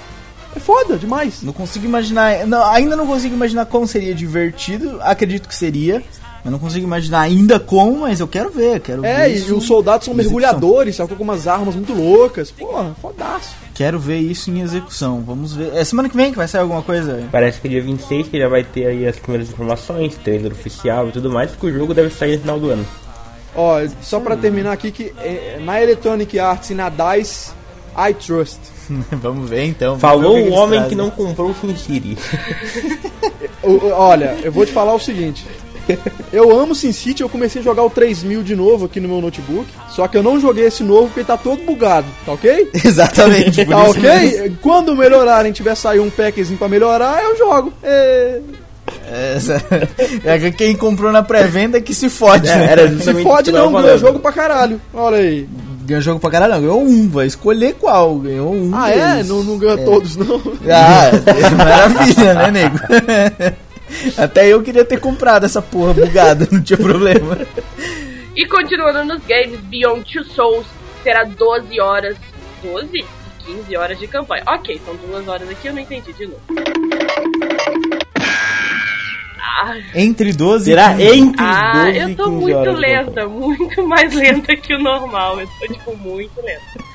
É foda demais. Não consigo imaginar. não, ainda não consigo imaginar como seria divertido. Acredito que seria. Eu não consigo imaginar ainda como, mas eu quero ver. Quero É, ver e isso os soldados são mergulhadores, sabe? Com algumas armas muito loucas. Porra, fodaço. Quero ver isso em execução. Vamos ver. É semana que vem que vai sair alguma coisa? Parece que dia 26 que já vai ter aí as primeiras informações, trailer oficial e tudo mais, porque o jogo deve sair no final do ano. Ó, só pra terminar aqui que é, na Electronic Arts e na DICE, I trust. Vamos ver então. Falou ver o que homem eles que trazem. não comprou o SimCity. O- o- olha, eu vou te falar o seguinte. Eu amo SimCity, eu comecei a jogar o 3000 de novo aqui no meu notebook. Só que eu não joguei esse novo porque ele tá todo bugado, tá ok? Exatamente, Tá ok? mesmo. Quando melhorarem, tiver sair um packzinho pra melhorar, eu jogo. É... Essa- É que quem comprou na pré-venda que se fode, É, né? era Se fode não, falando. jogo pra caralho. Olha aí. Ganhou jogo pra caralho, não. Ganhou um, vai escolher qual. Ganhou um. Ah, é? deles. Não, não ganhou todos, não. Ah, maravilha, né, nego? Até eu queria ter comprado essa porra bugada, não tinha problema. E continuando nos games, Beyond Two Souls terá 12 horas. 12? 15 horas de campanha. Ok, são duas horas aqui, eu não entendi de novo. Ah, Entre 12 Será e 15. entre ah 12 e eu 15 tô muito lenta, muito mais lenta que o normal. Eu tô, tipo, muito lenta.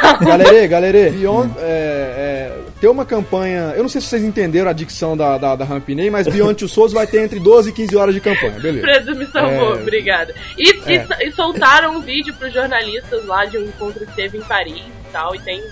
Calma. Galera, galera, Beyond, é, é, tem uma campanha. Eu não sei se vocês entenderam a dicção da, da, da Rampinei, mas Beyond Two Souls vai ter entre 12 e 15 horas de campanha, beleza. Fredo me salvou, É. obrigada. E, e- É. e soltaram um vídeo pros jornalistas lá de um encontro que teve em Paris e tal, e tem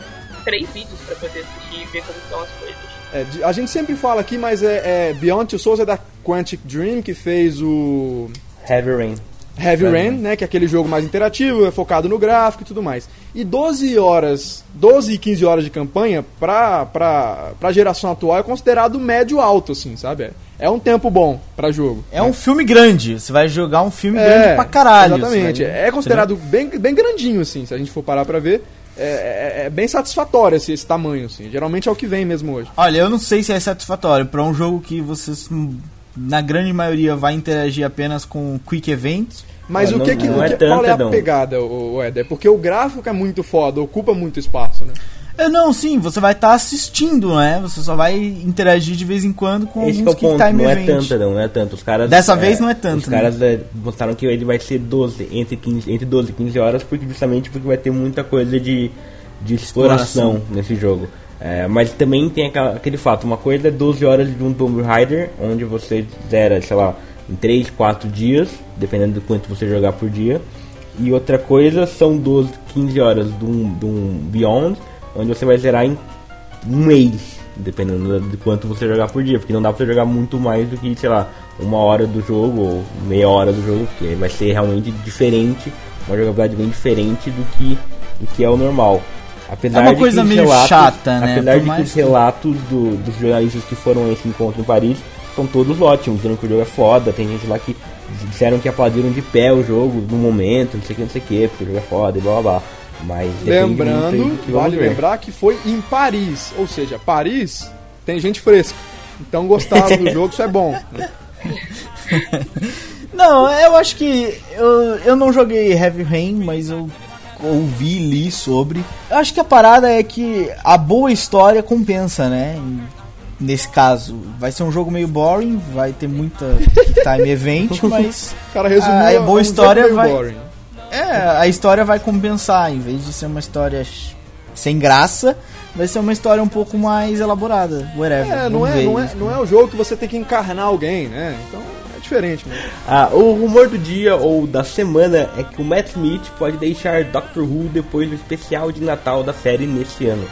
três vídeos pra poder assistir e ver como são as coisas. É, de- a gente sempre fala aqui, mas é, é Beyond Two Souls é da Quantic Dream, que fez o Heavy Rain. Heavy Rain, né? Que é aquele jogo mais interativo, é focado no gráfico e tudo mais. E 12 horas, 12 e 15 horas de campanha pra, pra, pra geração atual é considerado médio alto, assim, sabe? É, é um tempo bom pra jogo. É um filme grande. Você vai jogar um filme É, grande pra caralho. Exatamente. Vai- É considerado bem, bem grandinho, assim, se a gente for parar pra ver. É, é- é bem satisfatório esse, esse tamanho, assim. Geralmente é o que vem mesmo hoje. Olha, eu não sei se é satisfatório pra um jogo que você, hum, na grande maioria, vai interagir apenas com quick events. Mas Ah, o não- que, que, não o é que- tanto, qual é a Edão. pegada, o, o Éder? Porque o gráfico é muito foda, ocupa muito espaço, né? É, não, sim, você vai estar assistindo, né? Você só vai interagir de vez em quando com Esse que é o alguns ponto, time não é events. tanto, não, não é tanto. Os caras, Dessa vez não é tanto, Os caras é, mostraram que ele vai ser 12, entre, 15, entre 12 e 15 horas, porque justamente porque vai ter muita coisa de, de exploração, nesse jogo. É, mas também tem aquela- aquele fato, uma coisa é 12 horas de um Tomb Raider, onde você zera, sei lá, em 3, 4 dias, dependendo do quanto você jogar por dia. E outra coisa são 12, 15 horas de um, de um Beyond, onde você vai zerar em um mês, dependendo de quanto você jogar por dia, porque não dá pra você jogar muito mais do que, sei lá, uma hora do jogo ou meia hora do jogo, porque vai ser realmente diferente, uma jogabilidade bem diferente do que, do que é o normal. Apesar É uma coisa meio relatos, chata, né? Apesar Por de que os relatos do- dos jornalistas que foram a esse encontro em Paris são todos ótimos, dizendo que o jogo é foda, tem gente lá que disseram que aplaudiram de pé o jogo no momento, não sei o que, não sei o que, porque o jogo é foda e blá blá blá. Mas Lembrando, vale ver. lembrar que foi em Paris. Ou seja, Paris tem gente fresca. Então gostaram do jogo, isso é bom. Não, eu acho que. Eu, eu não joguei Heavy Rain, mas eu ouvi, li sobre. Eu acho que a parada é que a boa história compensa, né? Nesse caso, vai ser um jogo meio boring, vai ter muita time event, mas O cara resumiu. É é boa um história, vai- boring. É, a história vai compensar, em vez de ser uma história sem graça, vai ser uma história um pouco mais elaborada, whatever. É, não é, ver não, é, não é o jogo que você tem que encarnar alguém, né? Então é diferente, né? Ah, o rumor do dia ou da semana é que o Matt Smith pode deixar Doctor Who depois do especial de Natal da série nesse ano.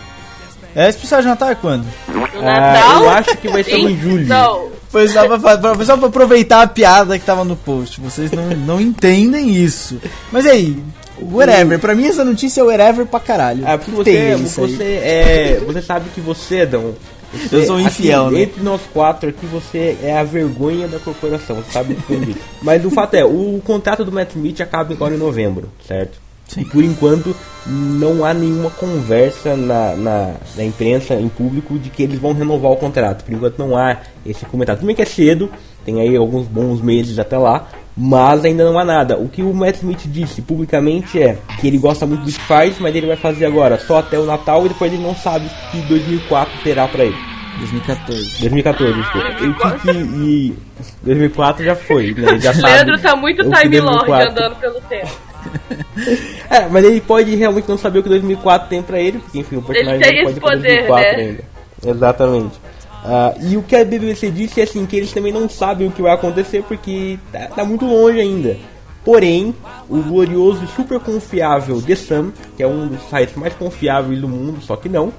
É, especial de Natal é quando? No Ah, Natal. eu acho que vai ser em julho. Então, Foi só pra, pra- só pra aproveitar a piada que tava no post. Vocês não, não entendem isso. Mas aí, whatever. Pra mim essa notícia é whatever pra caralho. O porque que você, você é. Você sabe que você, Dão. você- Eu sou um infiel, né? Entre nós quatro aqui, você é a vergonha da corporação, você sabe. Mas o fato é, o contrato do Matt Smith acaba agora em novembro, certo? Sim. E por enquanto não há nenhuma conversa na, na, na imprensa, em público, de que eles vão renovar o contrato. Por enquanto não há esse comentário. Também que é cedo, tem aí alguns bons meses até lá, mas ainda não há nada. O que o Matt Smith disse publicamente é que ele gosta muito do que faz, mas ele vai fazer agora só até o Natal e depois ele não sabe o que 2004 terá pra ele. 2014. 2014, desculpa. O que, que e 2004 já foi, né? Já sabe. Leandro tá muito Time Lord 2004 andando pelo tempo. É, mas ele pode realmente não saber o que 2004 tem pra ele, porque enfim, o personagem tem não esse pode poder, 2004 né? ainda. Exatamente. Ah, e o que a BBC disse é assim, que eles também não sabem o que vai acontecer porque tá, tá muito longe ainda. Porém, o glorioso e super confiável The Sun, que é um dos sites mais confiáveis do mundo, só que não,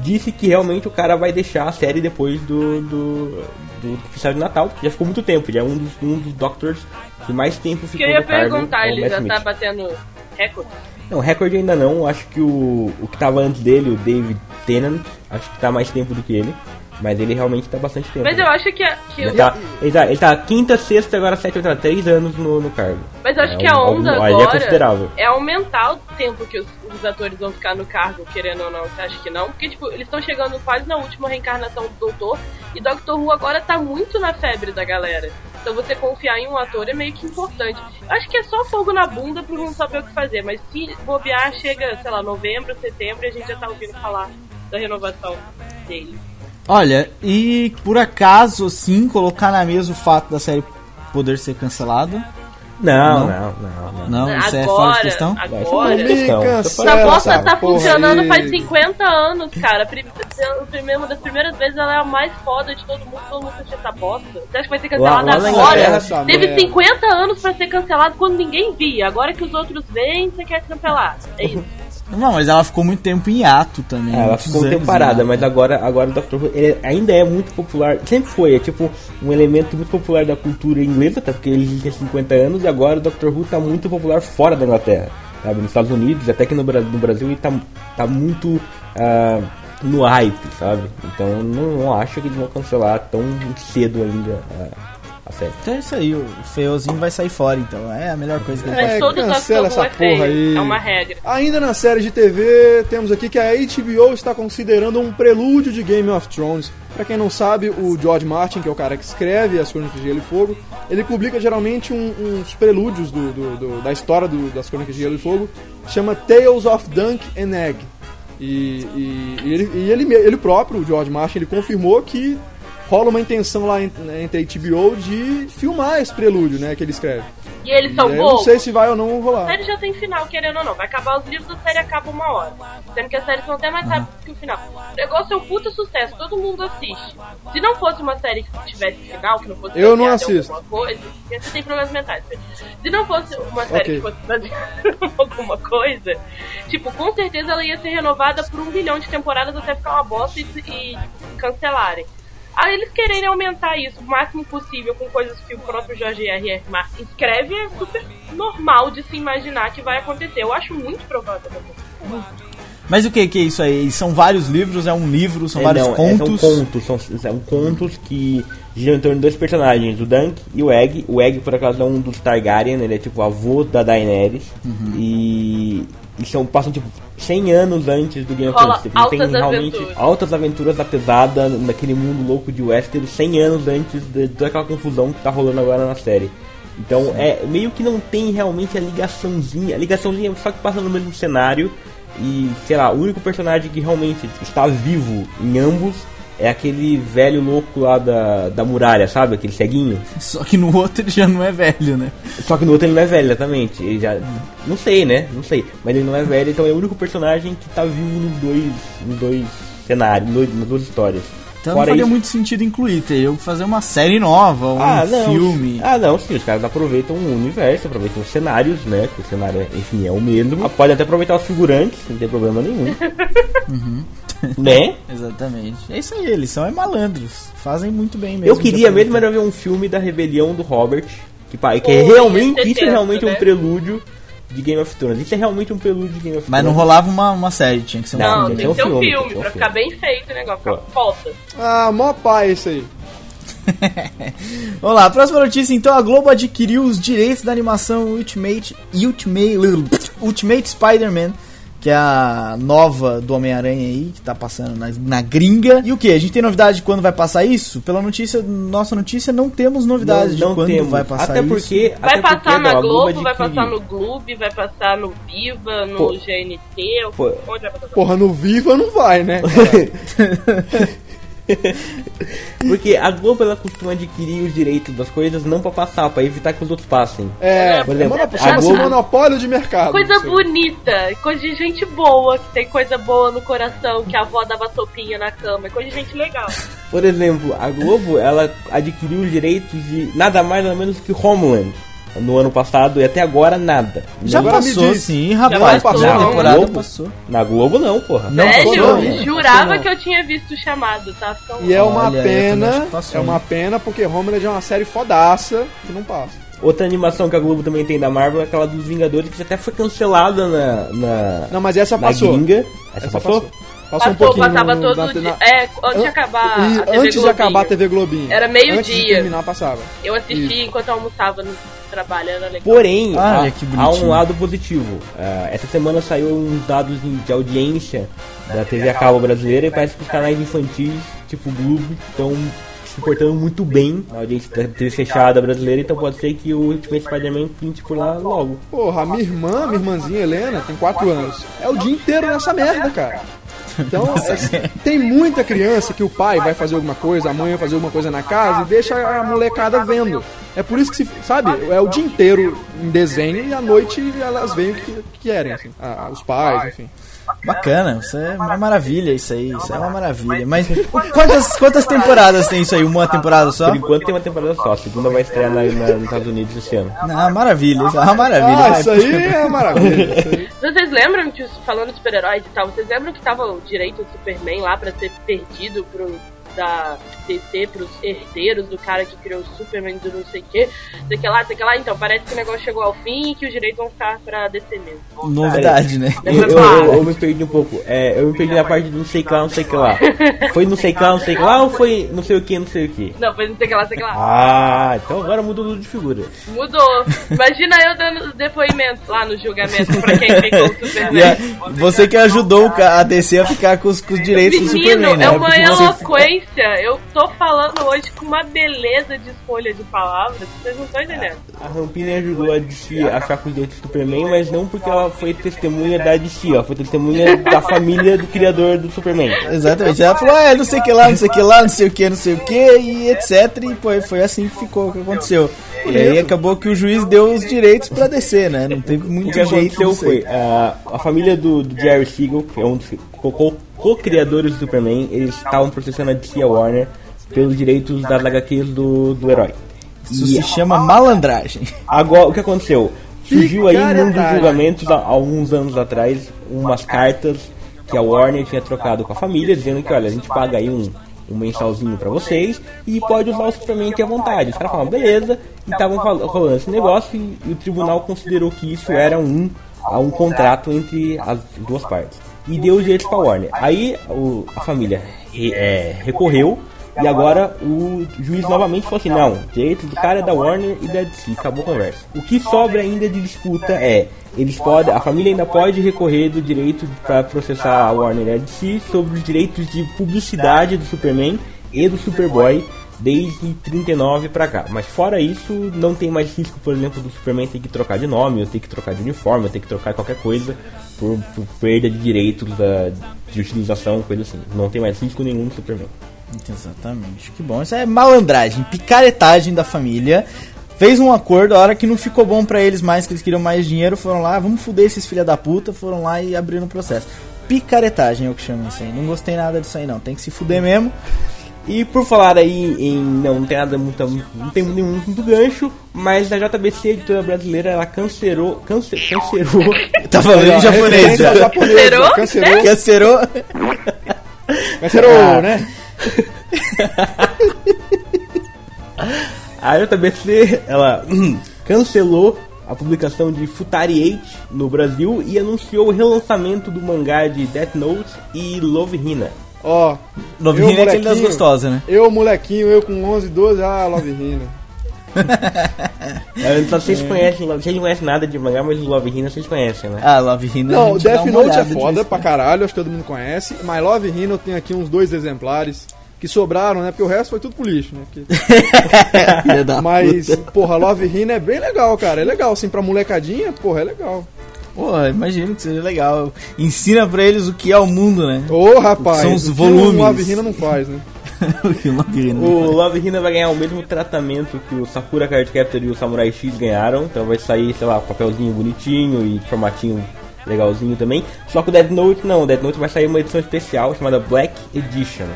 disse que realmente o cara vai deixar a série depois do, do, do especial de Natal, porque já ficou muito tempo, já é um dos, um dos Doctors que mais tempo Que ficou eu ia cargo. perguntar, ele já Smith. tá batendo recorde? Não, recorde ainda não. Acho que o, o que tava antes dele, o David Tennant, acho que tá mais tempo do que ele. Mas ele realmente tá bastante tempo. Mas eu acho que, a- que Ele o- tá, ele, tá, ele tá quinta, sexta, agora sétima, tá três anos no, no cargo. Mas eu acho É que a onda é agora considerável. é aumentar o tempo que os, os atores vão ficar no cargo, querendo ou não. Você acha que não? Porque, tipo, eles estão chegando quase na última reencarnação do Doutor. E Doctor Who agora tá muito na febre da galera. Então você confiar em um ator é meio que importante. Eu acho que é só fogo na bunda pro não saber o que fazer. Mas se bobear, chega, sei lá, novembro, setembro e a gente já tá ouvindo falar da renovação dele. Olha, e por acaso, sim, colocar na mesa o fato da série poder ser cancelada. Não, Não? não, não, não. Não, isso é fora de agora, questão? agora. Essa bosta tá porra funcionando aí. faz 50 anos, cara. Uma das primeiras vezes ela é a mais foda de todo mundo, todo mundo assistiu essa bosta. Você acha que vai ser cancelada agora? Teve merda. 50 anos pra ser cancelado quando ninguém via. Agora que os outros veem, você quer cancelar. É isso. Não, mas ela ficou muito tempo em ato também. É, ela ficou um tempo parada, mas agora, agora o Doctor Who ainda é muito popular. Sempre foi, é tipo um elemento muito popular da cultura inglesa, até porque ele há 50 anos, e agora o Doctor Who tá muito popular fora da Inglaterra. Sabe? Nos Estados Unidos, até que no, no Brasil ele tá, tá muito ah, no hype, sabe? Então não, não acho que eles vão cancelar tão cedo ainda a, a série. Então é isso aí, o feiozinho vai sair fora, então. É a melhor coisa que ele É, pode cancela essa é porra aí. É uma regra. Ainda na série de TV, temos aqui que a HBO está considerando um prelúdio de Game of Thrones. Pra quem não sabe, o George Martin, que é o cara que escreve as Crônicas de Gelo e Fogo, ele publica geralmente um- uns prelúdios do- do- do- da história do- das Crônicas de Gelo e Fogo, chama Tales of Dunk and Egg. E, e- e ele, e ele, ele próprio, o George Martin, ele confirmou que rola uma intenção lá en- entre a HBO de filmar esse prelúdio, né, que ele escreve. E eles são E eu não sei se vai ou não A rolar. série já tem final, querendo ou não. Vai acabar os livros, a série acaba uma hora. Sendo que as séries são até mais rápidas que o final. O negócio é um puta sucesso, todo mundo assiste. Se não fosse uma série que tivesse final, que não fosse Eu não assisto. alguma Coisa, você tem problemas mentais. Se não fosse uma série Ok. que fosse baseada em alguma coisa, tipo, com certeza ela ia ser renovada por um bilhão de temporadas até ficar uma bosta e, e cancelarem. Aí eles quererem aumentar isso o máximo possível com coisas que o próprio Jorge R. R. Martin escreve é super normal de se imaginar que vai acontecer. Eu acho muito provável. Mas o que, que é isso aí? São vários livros, é um livro, são É, vários não, é, contos. são contos, são, são contos que giram em torno de dois personagens, o Dunk e o Egg. O Egg, por acaso, é um dos Targaryen, ele é tipo o avô da Daenerys. Uhum. E, e são, passam tipo 100 anos antes do Game of Thrones. Tipo, tem altas realmente aventuras. altas aventuras da pesada naquele mundo louco de Westeros 100 anos antes de toda aquela confusão que tá rolando agora na série. Então é meio que não tem realmente a ligaçãozinha, a ligaçãozinha só que passa no mesmo cenário e sei lá, o único personagem que realmente está vivo em ambos é aquele velho louco lá da, da muralha, sabe? Aquele ceguinho. Só que no outro ele já não é velho, né? Só que no outro ele não é velho, exatamente. Ele já. Não sei, né? Não sei. Mas ele não é velho, então é o único personagem que tá vivo nos dois. nos dois cenários, nos- nas duas histórias. Então Fora não faria isso- muito sentido incluir, teria que fazer uma série nova, um Ah, não. filme. Ah, não, sim, os caras aproveitam o universo, aproveitam os cenários, né? Que o cenário, enfim, é o mesmo. Ah, Pode até aproveitar os figurantes, não tem problema nenhum. Né? Exatamente. É isso aí, eles são é malandros. Fazem muito bem mesmo. Eu queria mesmo era ver um filme da rebelião do Robert. Que, pá, que é realmente. Isso é realmente né? um prelúdio de Game of Thrones. Isso é realmente um prelúdio de Game of Mas não Thrones. rolava uma, uma série, tinha que ser um Não, Não, filme. tem que ser um filme, filme, pra filme. ficar bem feito o negócio, ficar Pô. foda. Ah, mó pai isso aí. Vamos lá, próxima notícia. Então a Globo adquiriu os direitos da animação Ultimate Ultimate, Ultimate Spider-Man, que é a nova do Homem-Aranha aí, que tá passando na, na gringa. E o que? A gente tem novidade de quando vai passar isso? Pela notícia, nossa notícia, não temos novidades Não, de quando temos. vai passar até isso. porque, Vai até porque, passar na não, Globo, vai passar no Globo, vai passar no Viva, no Pô. GNT. Pô. Onde vai passar? Porra, no Viva não vai, né? Porque a Globo ela costuma adquirir os direitos das coisas não pra passar, pra evitar que os outros passem. É, Por exemplo, monopo- a chama-se Globo- monopólio de mercado. Coisa bonita, coisa de gente boa, que tem coisa boa no coração, que a avó dava sopinha na cama, é coisa de gente legal. Por exemplo, a Globo ela adquiriu os direitos de nada mais nada menos que Homeland. No ano passado e até agora nada. Já Agora me passou diz. sim, Já rapaz. passou, primeira não. temporada Globo? passou. Na Globo não, porra. Não Velho, passou, eu né? jurava Passou, não. que eu tinha visto o chamado, tá? Então, E é uma Olha, pena, passou, é uma pena porque Homeland é uma série fodaça que não passa. Outra animação que a Globo também tem da Marvel é aquela dos Vingadores que até foi cancelada na, na, Não, mas essa na passou. gringa. Essa, Essa passou? passou. Passou um pouquinho passava no- todo na- dia. na- É, antes de acabar E a TV antes de Globinho. acabar a TV Globinho. Era meio-dia. Antes de terminar, passava. Eu assisti enquanto eu almoçava no trabalho, era legal. Porém, Ah, há, há um lado positivo. Ah, essa semana saiu uns dados de de audiência da TV a cabo brasileira e parece que os canais infantis, tipo Globo, estão se portando muito bem na audiência da TV fechada brasileira, então pode ser que o Ultimate Spider-Man pinte por lá logo. Porra, a minha irmã, minha irmãzinha Helena, tem 4 anos. É o dia inteiro nessa merda, cara. Então, é- tem muita criança que o pai vai fazer alguma coisa, a mãe vai fazer alguma coisa na casa e deixa a molecada vendo. É por isso que se, sabe, é o dia inteiro em desenho e à noite elas veem o que, que querem, assim, ah, os pais, enfim. Bacana, isso é uma maravilha isso aí, isso é uma maravilha. Mas quantas, quantas temporadas tem isso aí? Uma temporada só? Por enquanto tem uma temporada só, a segunda vai estrear na, na- nos Estados Unidos esse ano. Não, maravilha, isso é uma maravilha. Ah, isso aí é maravilha. Isso aí. Vocês lembram que, falando de super-heróis e tal, vocês lembram que tava o direito do Superman lá pra ser perdido pro da DC pros herdeiros do cara que criou o Superman do não sei o que, sei que lá, sei que lá, então parece que o negócio chegou ao fim e que os direitos vão ficar pra DC mesmo. Novidade, né? Eu, eu- eu- eu me perdi um pouco. É, eu me perdi na parte do não sei que lá, não sei que lá. Foi não sei que lá, não sei que lá ou foi não sei o que, não sei o que? Não, foi não sei que lá, sei que lá. Ah, então agora mudou tudo de figura. Mudou. Imagina eu dando depoimentos lá no julgamento pra quem pegou o Superman. você que ajudou a DC a ficar com os, com os direitos do Menino, Superman, né? é uma Porque Eu tô falando hoje com uma beleza de escolha de palavras. Vocês não estão entendendo. A Rampini ajudou a DC a achar com os direitos do Superman, mas não porque ela foi testemunha da DC, ela foi testemunha da família do criador do Superman. Exatamente. Ela falou, ah, não sei o que lá, não sei o que lá, não sei o que, não sei o que, e etc. E foi, foi assim que ficou, que aconteceu. E aí acabou que o juiz deu os direitos pra descer, né? Não teve O muito que jeito aconteceu disso aí. foi, a, a família do, do Jerry Siegel, que é um dos co- co-criadores do Superman, eles estavam processando a DC Warner pelos direitos das HQs do, do herói. Isso E se chama malandragem. Agora, o que aconteceu? Surgiu aí num dos julgamentos, há alguns anos atrás, umas cartas que a Warner tinha trocado com a família, dizendo que, olha, a gente paga aí um, um mensalzinho pra vocês e pode usar o Superman aqui à vontade. Os caras falaram, beleza, e estavam rolando esse negócio e, e o tribunal considerou que isso era um, um contrato entre as duas partes. E deu os direitos pra Warner. Aí o- a família re- é, recorreu e agora o juiz novamente falou assim: não, direito do cara é da Warner e da DC, acabou a conversa. O que sobra ainda de disputa é: eles podem, a família ainda pode recorrer do direito para processar a Warner e a DC sobre os direitos de publicidade do Superman e do Superboy desde 39 pra cá. Mas fora isso, não tem mais risco, por exemplo, do Superman ter que trocar de nome, ou ter que trocar de uniforme, ou ter que trocar qualquer coisa por, por perda de direitos da, de utilização, coisa assim. Não tem mais risco nenhum do Superman. Exatamente. Que bom. Isso é malandragem, picaretagem da família. Fez um acordo, a hora que não ficou bom pra eles mais, que eles queriam mais dinheiro, foram lá, vamos fuder esses filha da puta, foram lá e abriram o processo. Picaretagem é o que chama isso aí. Não gostei nada disso aí não. Tem que se fuder mesmo. E por falar aí em. Não, não tem nada muito. Não tem nenhum muito gancho, mas a JBC, a editora brasileira, ela cancerou. Cance, cancerou. Tá falando em japonês já. Japonesa, Cancerou? Cancerou. Cancerou. Cancerou, Ah. né? A JBC, ela cancelou a publicação de Futari 8 no Brasil e anunciou o relançamento do mangá de Death Note e Love Hina. Ó, Novinho Eu, é aquele das gostosas, né? eu, molequinho, eu com 11, 12, ah, Love Hina. Sei se vocês conhecem, vocês não conhecem nada de mangá, mas Love Hina vocês conhecem, né? Ah, Love Hina. Não, Death uma Note é foda pra caralho, acho que todo mundo conhece. Mas Love Hina eu tenho aqui uns dois exemplares que sobraram, né? Porque o resto foi tudo pro lixo, né? Porque- Mas, porra, Love Hina é bem legal, cara. É legal, assim, pra molecadinha, porra, é legal. Pô, imagino que seja legal. Ensina pra eles o que é o mundo, né? Ô, rapaz, São os o que volumes. o Love Hina não faz, né? o que Love Hina. O Love Hina vai ganhar o mesmo tratamento que o Sakura Card Captor e o Samurai X ganharam. Então vai sair, sei lá, papelzinho bonitinho e formatinho legalzinho também. Só que o Death Note não, o Death Note vai sair uma edição especial chamada Black Edition.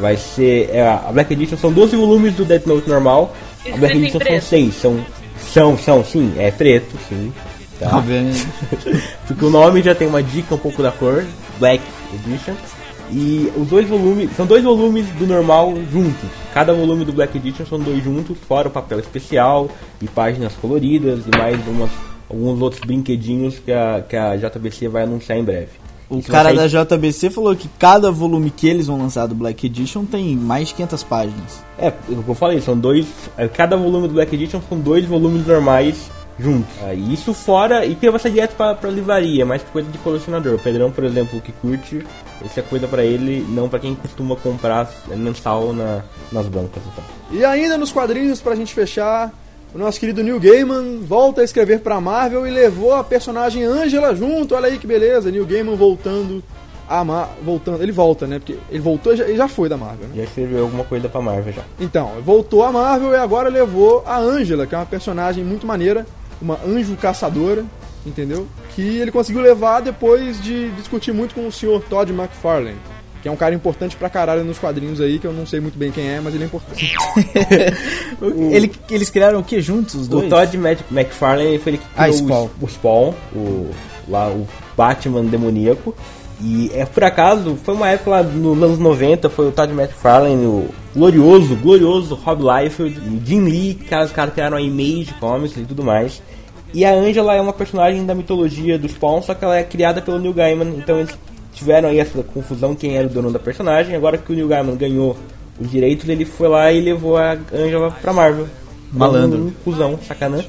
Vai ser. é, a Black Edition são 12 volumes do Death Note normal. A Black em Edition são preto. 6, são São, são, sim, é preto, sim. Tá? Obviamente. Porque o nome já tem uma dica um pouco da cor, Black Edition. E os dois volumes, são dois volumes do normal juntos. Cada volume do Black Edition são dois juntos, fora o papel especial e páginas coloridas e mais umas, alguns outros brinquedinhos que a, que a JBC vai anunciar em breve. O cara vai da JBC falou que cada volume que eles vão lançar do Black Edition tem mais de 500 páginas. É, o que eu falei, são dois. é, Cada volume do Black Edition são dois volumes normais juntos. Aí isso fora, e vai ser direto pra, pra livraria, mais coisa de colecionador. O Pedrão, por exemplo, que curte, essa é coisa pra ele, não pra quem costuma comprar é, mensal na, nas bancas e tal. E ainda nos quadrinhos, pra gente fechar, o nosso querido Neil Gaiman volta a escrever pra Marvel e levou a personagem Angela junto. Olha aí que beleza, Neil Gaiman voltando a voltando, ele volta, né? Porque ele voltou, e já- já foi da Marvel, né? Já escreveu alguma coisa pra Marvel já. Então, voltou a Marvel e agora levou a Angela, que é uma personagem muito maneira, uma anjo caçadora, entendeu? Que ele conseguiu levar depois de discutir muito com o senhor Todd McFarlane, que é um cara importante pra caralho nos quadrinhos aí, que eu não sei muito bem quem é, mas ele é importante. Ele, eles criaram o que juntos, os dois? O Todd Mac- McFarlane foi ele que Ah, criou Spawn. o, o Spawn, o, lá, o Batman demoníaco. E é por acaso, foi uma época lá nos anos 90, foi o Todd McFarlane, o glorioso, glorioso Rob Liefeld Jim Lee, que os caras criaram a Image Comics e tudo mais. E a Angela é uma personagem da mitologia do Spawn, só que ela é criada pelo Neil Gaiman, então eles tiveram aí essa confusão quem era o dono da personagem. Agora que o Neil Gaiman ganhou os direitos, ele foi lá e levou a Angela pra Marvel. Malandro. Um cuzão, sacanã.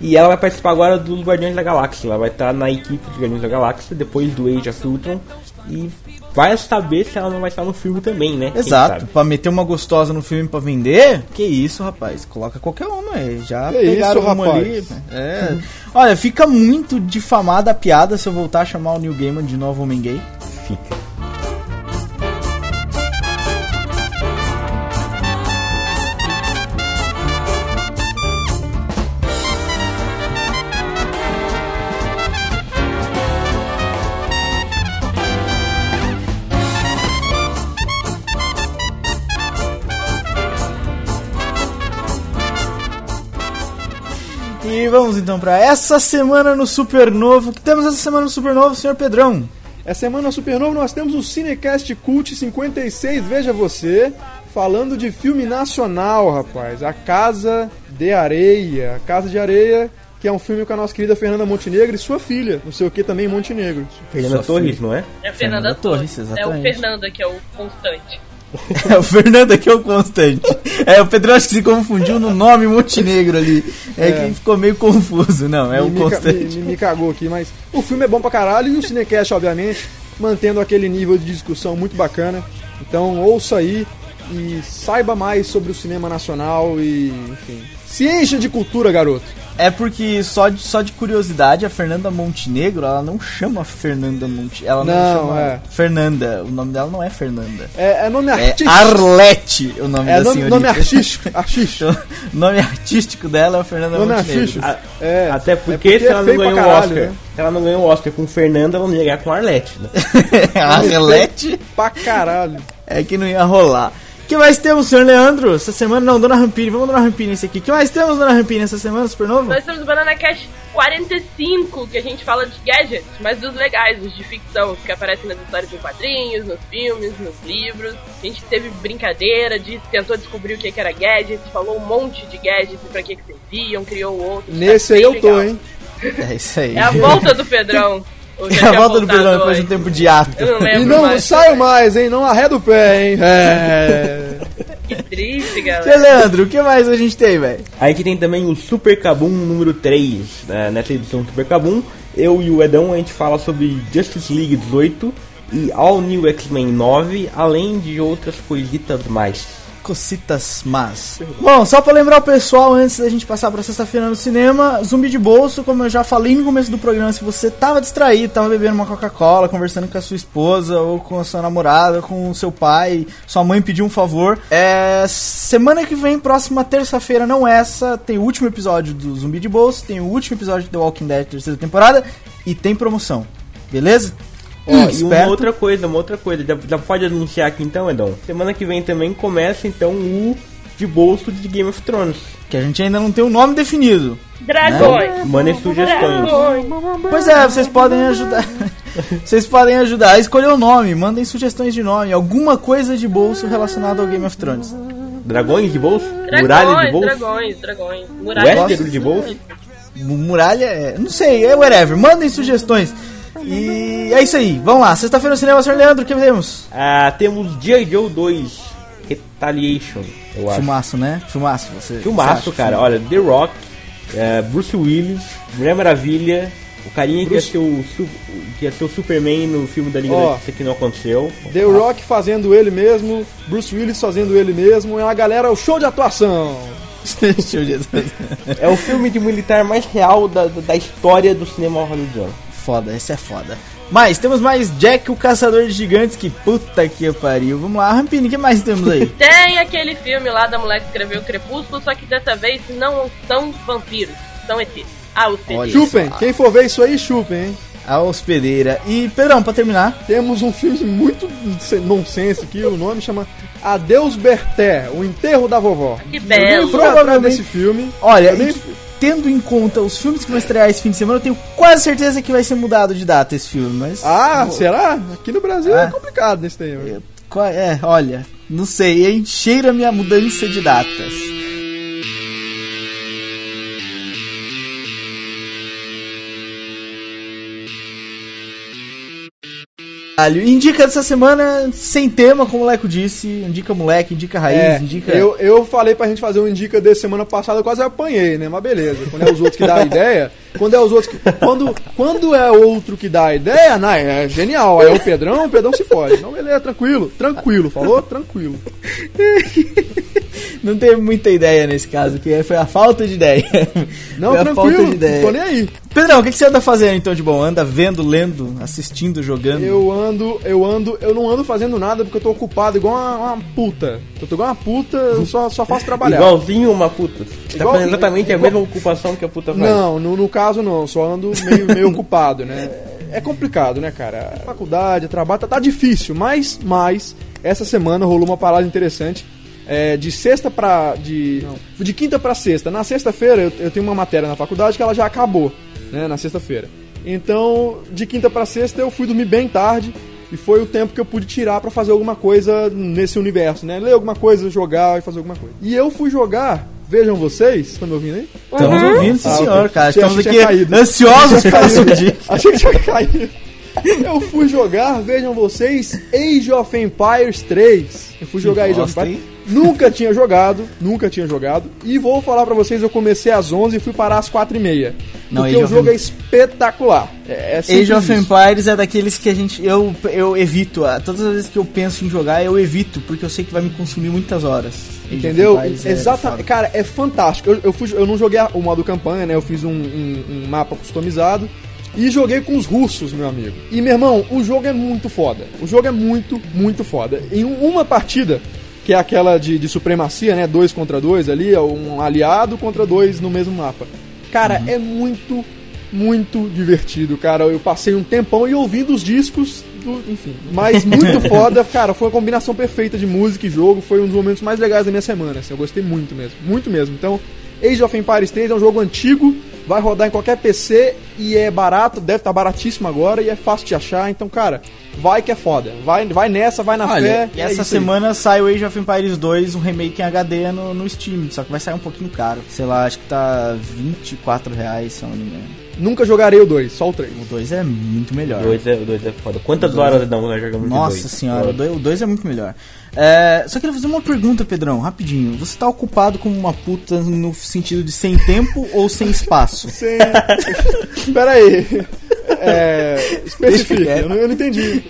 E ela vai participar agora dos Guardiões da Galáxia. Ela vai estar na equipe dos Guardiões da Galáxia depois do Age of Ultron. E vai saber se ela não vai estar no filme também, né? Exato, pra meter uma gostosa no filme pra vender, que isso, rapaz, coloca qualquer uma aí, já Que pegaram isso, uma rapaz? ali. É. Olha, fica muito difamada a piada se eu voltar a chamar o Neil Gaiman de novo homem gay. Fica. Vamos então pra essa semana no Supernovo. O que temos essa semana no Supernovo, senhor Pedrão? Essa semana na Supernova nós temos o Cinecast Cult 56, veja você, falando de filme nacional, rapaz. A Casa de Areia. A Casa de Areia, que é um filme com a nossa querida Fernanda Montenegro e sua filha, não sei o que também Montenegro. Fernanda Sua Torres, filha. não é? É a Fernanda Fernanda Torres, Torres. É o exatamente. Fernanda que é o constante. É o Fernando aqui é o constante. É, o Pedrão acho que se confundiu no nome Montenegro ali. É, É. que ficou meio confuso. Não, é o me, me ca- constante. Me, me cagou aqui, mas o filme é bom pra caralho e o Cinecast, obviamente, mantendo aquele nível de discussão muito bacana. Então ouça aí e saiba mais sobre o cinema nacional e, enfim. Se encha de cultura, garoto. É porque, só de, só de curiosidade, a Fernanda Montenegro, ela não chama Fernanda Montenegro. Ela não, Não, chama é. Fernanda. O nome dela não é Fernanda. É, é nome É artístico. Arlete o nome É da nome, senhorita. nome artístico. artístico. O nome artístico dela é Fernanda Nome Montenegro. A- É, Até porque, é porque se ela é não ganhou o Oscar, né? se ela não ganhou o Oscar com Fernanda, vamos ligar com Arlete, né? Arlete Pra caralho. é que não ia rolar. O que mais temos, senhor Leandro? Essa semana, não, Dona Rampini. Vamos, Dona Rampini, esse aqui. O que mais temos, Dona Rampini, essa semana, Supernovo? Nós temos o Banana Cash 45, que a gente fala de gadgets, mas dos legais, os de ficção, que aparecem nas histórias em quadrinhos, nos filmes, nos livros. A gente teve brincadeira, de, tentou descobrir o que que era gadget, falou um monte de gadgets e pra que, que serviam, criou outros. Nesse Tá aí eu tô, legal. hein? É isso aí. É a volta do Pedrão. É a volta do Pedrão depois de um tempo de ato. E não mais. saio mais, hein? Não arreda o pé, hein? É. Que triste, galera. Leandro, o que mais a gente tem, velho? Aí que tem também o Super Kabum número 3, né? nessa edição Super Kabum. Eu e o Edão a gente fala sobre Justice League 18 e All New X-Men 9, além de outras coisitas mais. Cocitas más. Bom, só pra lembrar o pessoal, antes da gente passar pra sexta-feira no cinema, zumbi de bolso, como eu já falei no começo do programa, se você tava distraído, tava bebendo uma Coca-Cola, conversando com a sua esposa, ou com a sua namorada, com o seu pai, sua mãe pediu um favor, é. Semana que vem, próxima terça-feira, não essa, tem o último episódio do Zumbi de Bolso, tem o último episódio de The Walking Dead, terceira temporada, e tem promoção. Beleza? Ó, e uma outra coisa, uma outra coisa, já, já pode anunciar aqui então, Edão. Semana que vem também começa então o de bolso de Game of Thrones. Que a gente ainda não tem um nome definido. Dragões. Mandem sugestões. Dragões. Pois é, vocês podem ajudar. Vocês podem ajudar a escolher o nome. Mandem sugestões de nome. Alguma coisa de bolso relacionada ao Game of Thrones. Dragões de bolso? Muralha de Dragões, bolso? dragões, dragões. Muralha. Westeros de bolso? Mu- Muralha é. Não sei, é whatever. Mandem sugestões. E é isso aí. Vamos lá. Sexta-feira no cinema, Sr. Leandro, o que temos? Ah, temos G.I. Joe 2 Retaliation, eu acho. Filmaço, né? Filmaço. Você, Filmaço, você cara. Olha, The Rock, é, Bruce Willis, Mulher Maravilha, o carinha Bruce- que, ia ser o, que ia ser o Superman no filme da Liga Ó. da que não aconteceu. The Rock fazendo ele mesmo, Bruce Willis fazendo ele mesmo, é uma galera, o show de atuação. É o filme de militar mais real da, da da história do cinema hollywoodiano. Foda, esse é foda. Mas temos mais Jack, o Caçador de Gigantes, que puta que pariu. Vamos lá, Rampini, o que mais temos aí? Tem aquele filme lá da mulher que escreveu Crepúsculo, só que dessa vez não são vampiros, são ETs. Ah, os. Chupem, quem for ver isso aí, chupem, hein? A hospedeira. E, Pedrão, pra terminar, Temos um filme muito nonsense aqui, o nome chama Adeus Berté, o enterro da vovó. Que Eu belo. atrás Provavelmente- desse filme. olha, Eu nem tendo em conta os filmes que vão estrear esse fim de semana, eu tenho quase certeza que vai ser mudado de data esse filme, mas. Ah, será? Aqui no Brasil Ah. é complicado nesse tempo. É, olha, não sei, hein? Cheira minha mudança de datas. Indica dessa semana sem tema, como o Leco disse. Indica moleque, indica raiz, É, indica. eu, eu falei pra gente fazer um indica desse semana passada, eu quase apanhei, né? Mas beleza. Quando é os outros que dá a ideia, quando é os outros que. Quando, quando é outro que dá a ideia, não, é genial. Aí é o Pedrão, o Pedrão se fode. Não, beleza, tranquilo, tranquilo, falou? Tranquilo. Não teve muita ideia nesse caso, que foi a falta de ideia. Não, foi a falta tranquilo, de ideia. não tô nem aí. Pedrão, o que, que você anda fazendo então de bom? Anda vendo, lendo, assistindo, jogando? Eu ando, eu ando, eu não ando fazendo nada porque eu tô ocupado igual uma, uma puta. Eu tô igual uma puta, eu só, só faço trabalhar. Igualzinho uma puta. Você tá fazendo exatamente a igual- mesma ocupação que a puta faz. Não, no, no caso não, só ando meio, meio ocupado, né? É complicado, né, cara? Faculdade, trabalho, tá, tá difícil, mas, mas, essa semana rolou uma parada interessante. É, de sexta pra. De, não, de quinta pra sexta. Na sexta-feira eu, eu tenho uma matéria na faculdade que ela já acabou, né? Na sexta-feira. Então, de quinta pra sexta eu fui dormir bem tarde. E foi o tempo que eu pude tirar pra fazer alguma coisa nesse universo, né? Ler alguma coisa, jogar e fazer alguma coisa. E eu fui jogar, vejam vocês, estão me ouvindo aí? Estamos ouvindo, sim, Ah, senhor, cara. Estamos aqui tinha caído. ansiosos pela sua dica. Achei que tinha caído. Eu fui jogar, vejam vocês, Age of Empires 3. Eu fui jogar Age of Empires. Nunca tinha jogado, nunca tinha jogado. E vou falar pra vocês, eu comecei às 11 e fui parar às 4 e meia. Não, porque Age o jogo Em- é espetacular. É, é Age of. Empires é daqueles que a gente. Eu, eu evito. ah, Todas as vezes que eu penso em jogar, eu evito, porque eu sei que vai me consumir muitas horas. Age Entendeu? É Exatamente. foda. Cara, é fantástico. Eu, eu, fui, eu não joguei o modo campanha, né? Eu fiz um, um- um mapa customizado. E joguei com os russos, meu amigo. E, meu irmão, o jogo é muito foda. O jogo é muito, muito foda. Em um- uma partida, que é aquela de, de supremacia, né? Dois contra dois ali, é um aliado contra dois no mesmo mapa. Cara, é muito, muito divertido, cara. Eu passei um tempão e ouvindo os discos, do- enfim. Mas muito foda, cara. Foi uma combinação perfeita de música e jogo. Foi um dos momentos mais legais da minha semana. Assim, eu gostei muito mesmo, muito mesmo. Então, Age of Empires 3 é um jogo antigo, vai rodar em qualquer PC e é barato, deve estar baratíssimo agora e é fácil de achar. Então, cara, vai que é foda. Vai, vai nessa, vai na Olha, fé. e é essa aí. semana sai o Age of Empires 2, um remake em HD no, no Steam, só que vai sair um pouquinho caro. Sei lá, acho que tá 24 reais, se eu não me engano. Nunca jogarei o 2, só o 3. O 2 é muito melhor. O dois é, o dois é foda. Quantas horas não nós jogamos Nossa dois? senhora, o Foda. 2 o dois é muito melhor. É, só queria fazer uma pergunta, Pedrão, rapidinho. Você tá ocupado como uma puta no sentido de sem tempo ou sem espaço? Sem... Pera aí. É... Especifica, eu não, eu não entendi.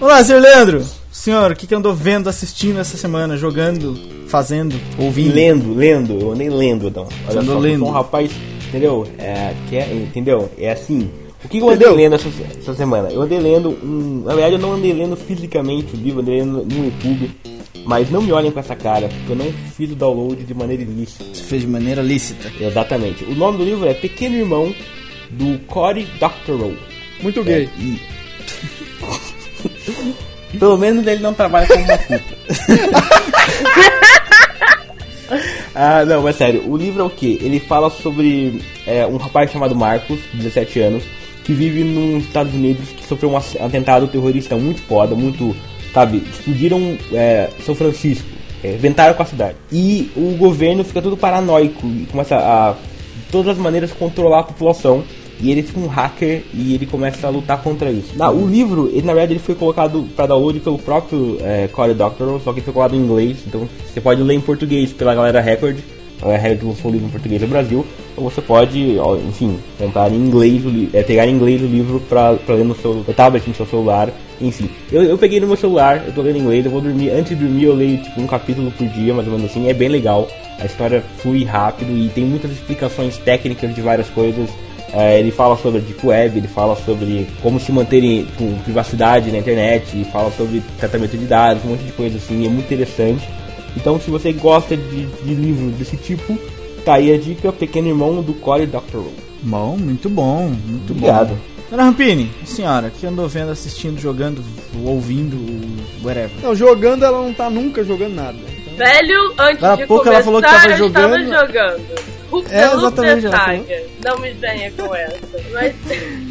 Olá, senhor Leandro. Senhor, o que, que andou vendo, assistindo essa semana? Jogando, fazendo, ouvindo? Lendo, lendo, eu nem lendo, então. Olha andou só, eu lendo. um rapaz, entendeu? É, que é, entendeu? É assim. O que eu andei Entendeu? lendo essa, essa semana? Eu andei lendo um. Na verdade, eu não andei lendo fisicamente o livro, andei lendo no YouTube. Mas não me olhem com essa cara, porque eu não fiz o download de maneira ilícita. Você fez de maneira lícita. Exatamente. O nome do livro é Pequeno Irmão, do Cory Doctorow. Muito gay. Pelo menos ele não trabalha como uma puta. Ah, não, mas sério, o livro é o quê? Ele fala sobre é, um rapaz chamado Marcos, 17 anos, que vive nos Estados Unidos, que sofreu um atentado terrorista muito foda, muito, sabe, explodiram é, São Francisco, é, inventaram com a cidade. E o governo fica todo paranoico e começa a, de todas as maneiras, controlar a população. E ele fica um hacker e ele começa a lutar contra isso. O livro, ele, na verdade, ele foi colocado para download pelo próprio é, Cory Doctorow, só que foi colocado em inglês. Então você pode ler em português pela galera Record. A Record lançou o livro em português no Brasil. Ou você pode, enfim, comprar em inglês, é, pegar em inglês o livro pra ler no seu tablet, no seu celular. Enfim, eu, eu peguei no meu celular, eu tô lendo em inglês, eu vou dormir. Antes de dormir, eu leio tipo um capítulo por dia, mais ou menos assim. É bem legal. A história flui rápido e tem muitas explicações técnicas de várias coisas. É, ele fala sobre a Deep Web, ele fala sobre como se manter em- com privacidade na internet, e fala sobre tratamento de dados, um monte de coisa assim, é muito interessante. Então, se você gosta de, de livros desse tipo, tá aí a dica: Pequeno Irmão do Cory Doctorow. Bom, muito bom, muito Obrigado. bom. Dona Rampini, a senhora, que andou vendo, assistindo, jogando, ouvindo, whatever. Não, jogando ela não tá nunca jogando nada. Então, Velho, antes há de pouco começar, ela falou que tava jogando. estava jogando. Hulk É, exatamente, ela Saga. Não me venha com essa. Mas,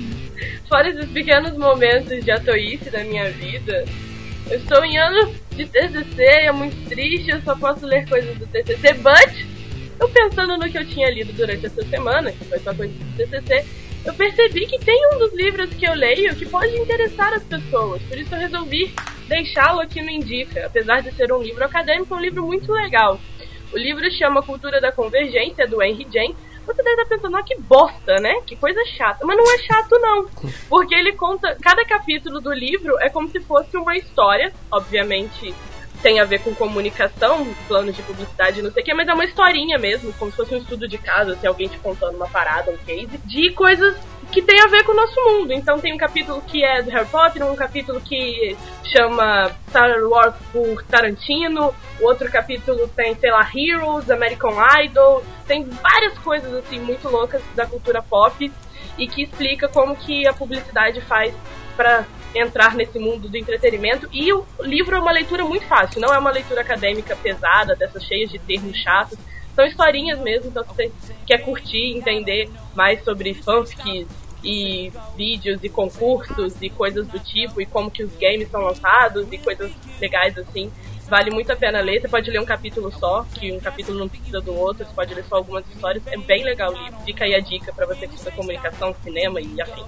fora esses pequenos momentos de atoice da minha vida, eu estou em ano de TCC, é muito triste, eu só posso ler coisas do TCC, but, eu pensando no que eu tinha lido durante essa semana, que foi só coisas do TCC, eu percebi que tem um dos livros que eu leio que pode interessar as pessoas, por isso eu resolvi deixá-lo aqui no Indica. Apesar de ser um livro acadêmico, é um livro muito legal. O livro chama Cultura da Convergência, do Henry James. Você deve estar pensando, ah, que bosta, né? Que coisa chata. Mas não é chato, não. Porque ele conta. Cada capítulo do livro é como se fosse uma história. Obviamente tem a ver com comunicação, planos de publicidade, não sei o que, mas é uma historinha mesmo, como se fosse um estudo de caso, assim, alguém te contando uma parada, um case, de coisas que tem a ver com o nosso mundo. Então tem um capítulo que é do Harry Potter, um capítulo que chama Star Wars por Tarantino, o outro capítulo tem, sei lá, Heroes, American Idol, tem várias coisas assim muito loucas da cultura pop e que explica como que a publicidade faz para entrar nesse mundo do entretenimento. E o livro é uma leitura muito fácil, não é uma leitura acadêmica pesada, dessas cheias de termos chatos. São historinhas mesmo, então se você quer curtir, entender mais sobre fanfics e vídeos e concursos e coisas do tipo, e como que os games são lançados e coisas legais assim, vale muito a pena ler. Você pode ler um capítulo só, que um capítulo não precisa do outro, você pode ler só algumas histórias. É bem legal o livro. Fica aí a dica para você que estuda comunicação, cinema e afim.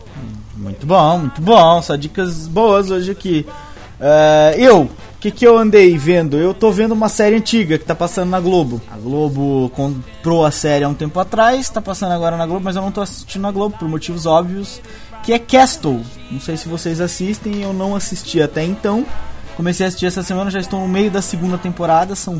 Muito bom, muito bom. Só dicas boas hoje aqui. É, eu, o que, que eu andei vendo? Eu tô vendo uma série antiga que tá passando na Globo. A Globo comprou a série há um tempo atrás, tá passando agora na Globo, mas eu não tô assistindo na Globo por motivos óbvios. Que é Castle. Não sei se vocês assistem, eu não assisti até então. Comecei a assistir essa semana, já estou no meio da segunda temporada, são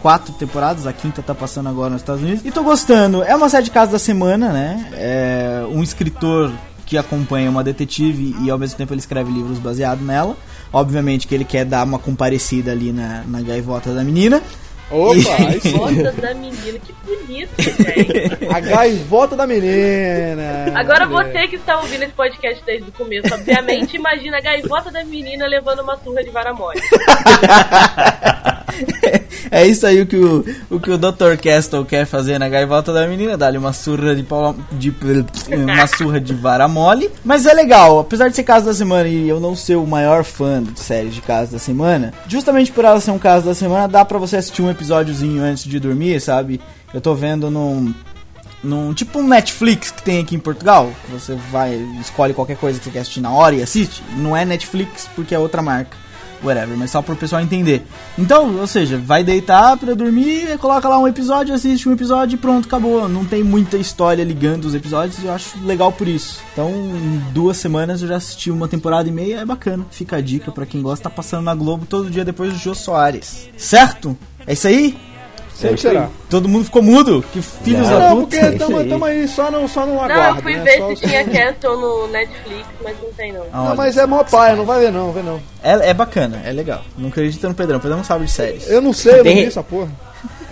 quatro temporadas, a quinta tá passando agora nos Estados Unidos. E tô gostando, é uma série de casos da semana, né? É um escritor que acompanha uma detetive e ao mesmo tempo ele escreve livros baseados nela. Obviamente que ele quer dar uma comparecida ali na, na gaivota da menina. Opa. Gosta da menina, que bonito, gente. A gaivota da menina. Agora você que está ouvindo esse podcast desde o começo, obviamente, imagina a gaivota da menina levando uma surra de vara mole. é isso aí o que o, o que o Dr. Castle quer fazer na gaivota da menina, dar-lhe uma surra de, pau, de uma surra de vara mole. Mas é legal, apesar de ser caso da semana e eu não ser o maior fã de séries de caso da semana, justamente por ela ser um caso da semana, dá pra você assistir um episódiozinho antes de dormir, sabe? Eu tô vendo num num tipo um Netflix que tem aqui em Portugal. Você vai, escolhe qualquer coisa que você quer assistir na hora e assiste. Não é Netflix porque é outra marca. Whatever, mas só pro pessoal entender. Então, ou seja, vai deitar pra dormir, coloca lá um episódio, assiste um episódio e pronto, acabou. Não tem muita história ligando os episódios e eu acho legal por isso. Então, em duas semanas eu já assisti uma temporada e meia, é bacana. Fica a dica pra quem gosta, tá passando na Globo todo dia depois do Jô Soares. Certo? É isso aí? Sempre será. Todo mundo ficou mudo? Que filhos Não, da Não, porque isso tamo, aí. tamo aí só no, só no Não, aguardo, eu fui né? ver Só- se tinha Castle no Netflix, mas não tem não. Ah, Não, olha. mas é mó paia, não vai ver não, vê não. É, é bacana, é legal. Não acredita no Pedrão. Pedrão não sabe de séries. Eu não sei, eu não Tem- vi essa porra.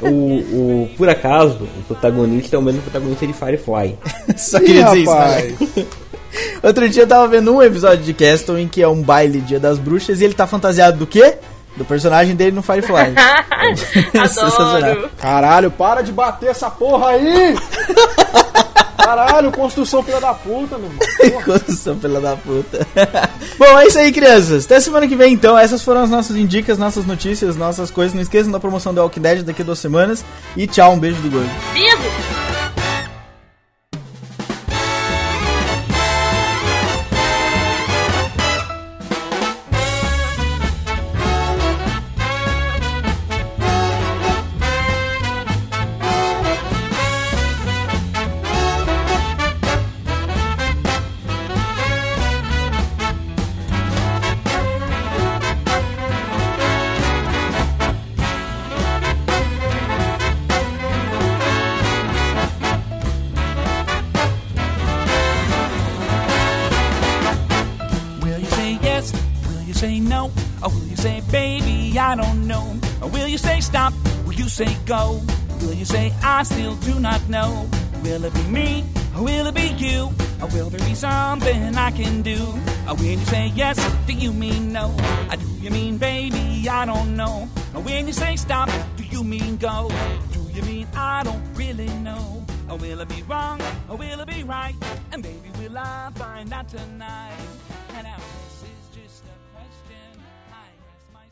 O, o, por acaso, o protagonista é o mesmo protagonista de Firefly. Só Ih, queria dizer isso, né? Outro dia eu tava vendo um episódio de Castle em que é um baile Dia das Bruxas e ele tá fantasiado do quê? Do personagem dele no Firefly. Adoro. Caralho, para de bater essa porra aí! Caralho, construção filha da puta, meu irmão. Construção pela da puta. Bom, é isso aí, crianças. Até semana que vem, então. Essas foram as nossas dicas, nossas notícias, nossas coisas. Não esqueçam da promoção do Walking Dead daqui a duas semanas. E tchau, um beijo do gordo. Vivo!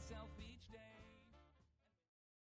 selfie.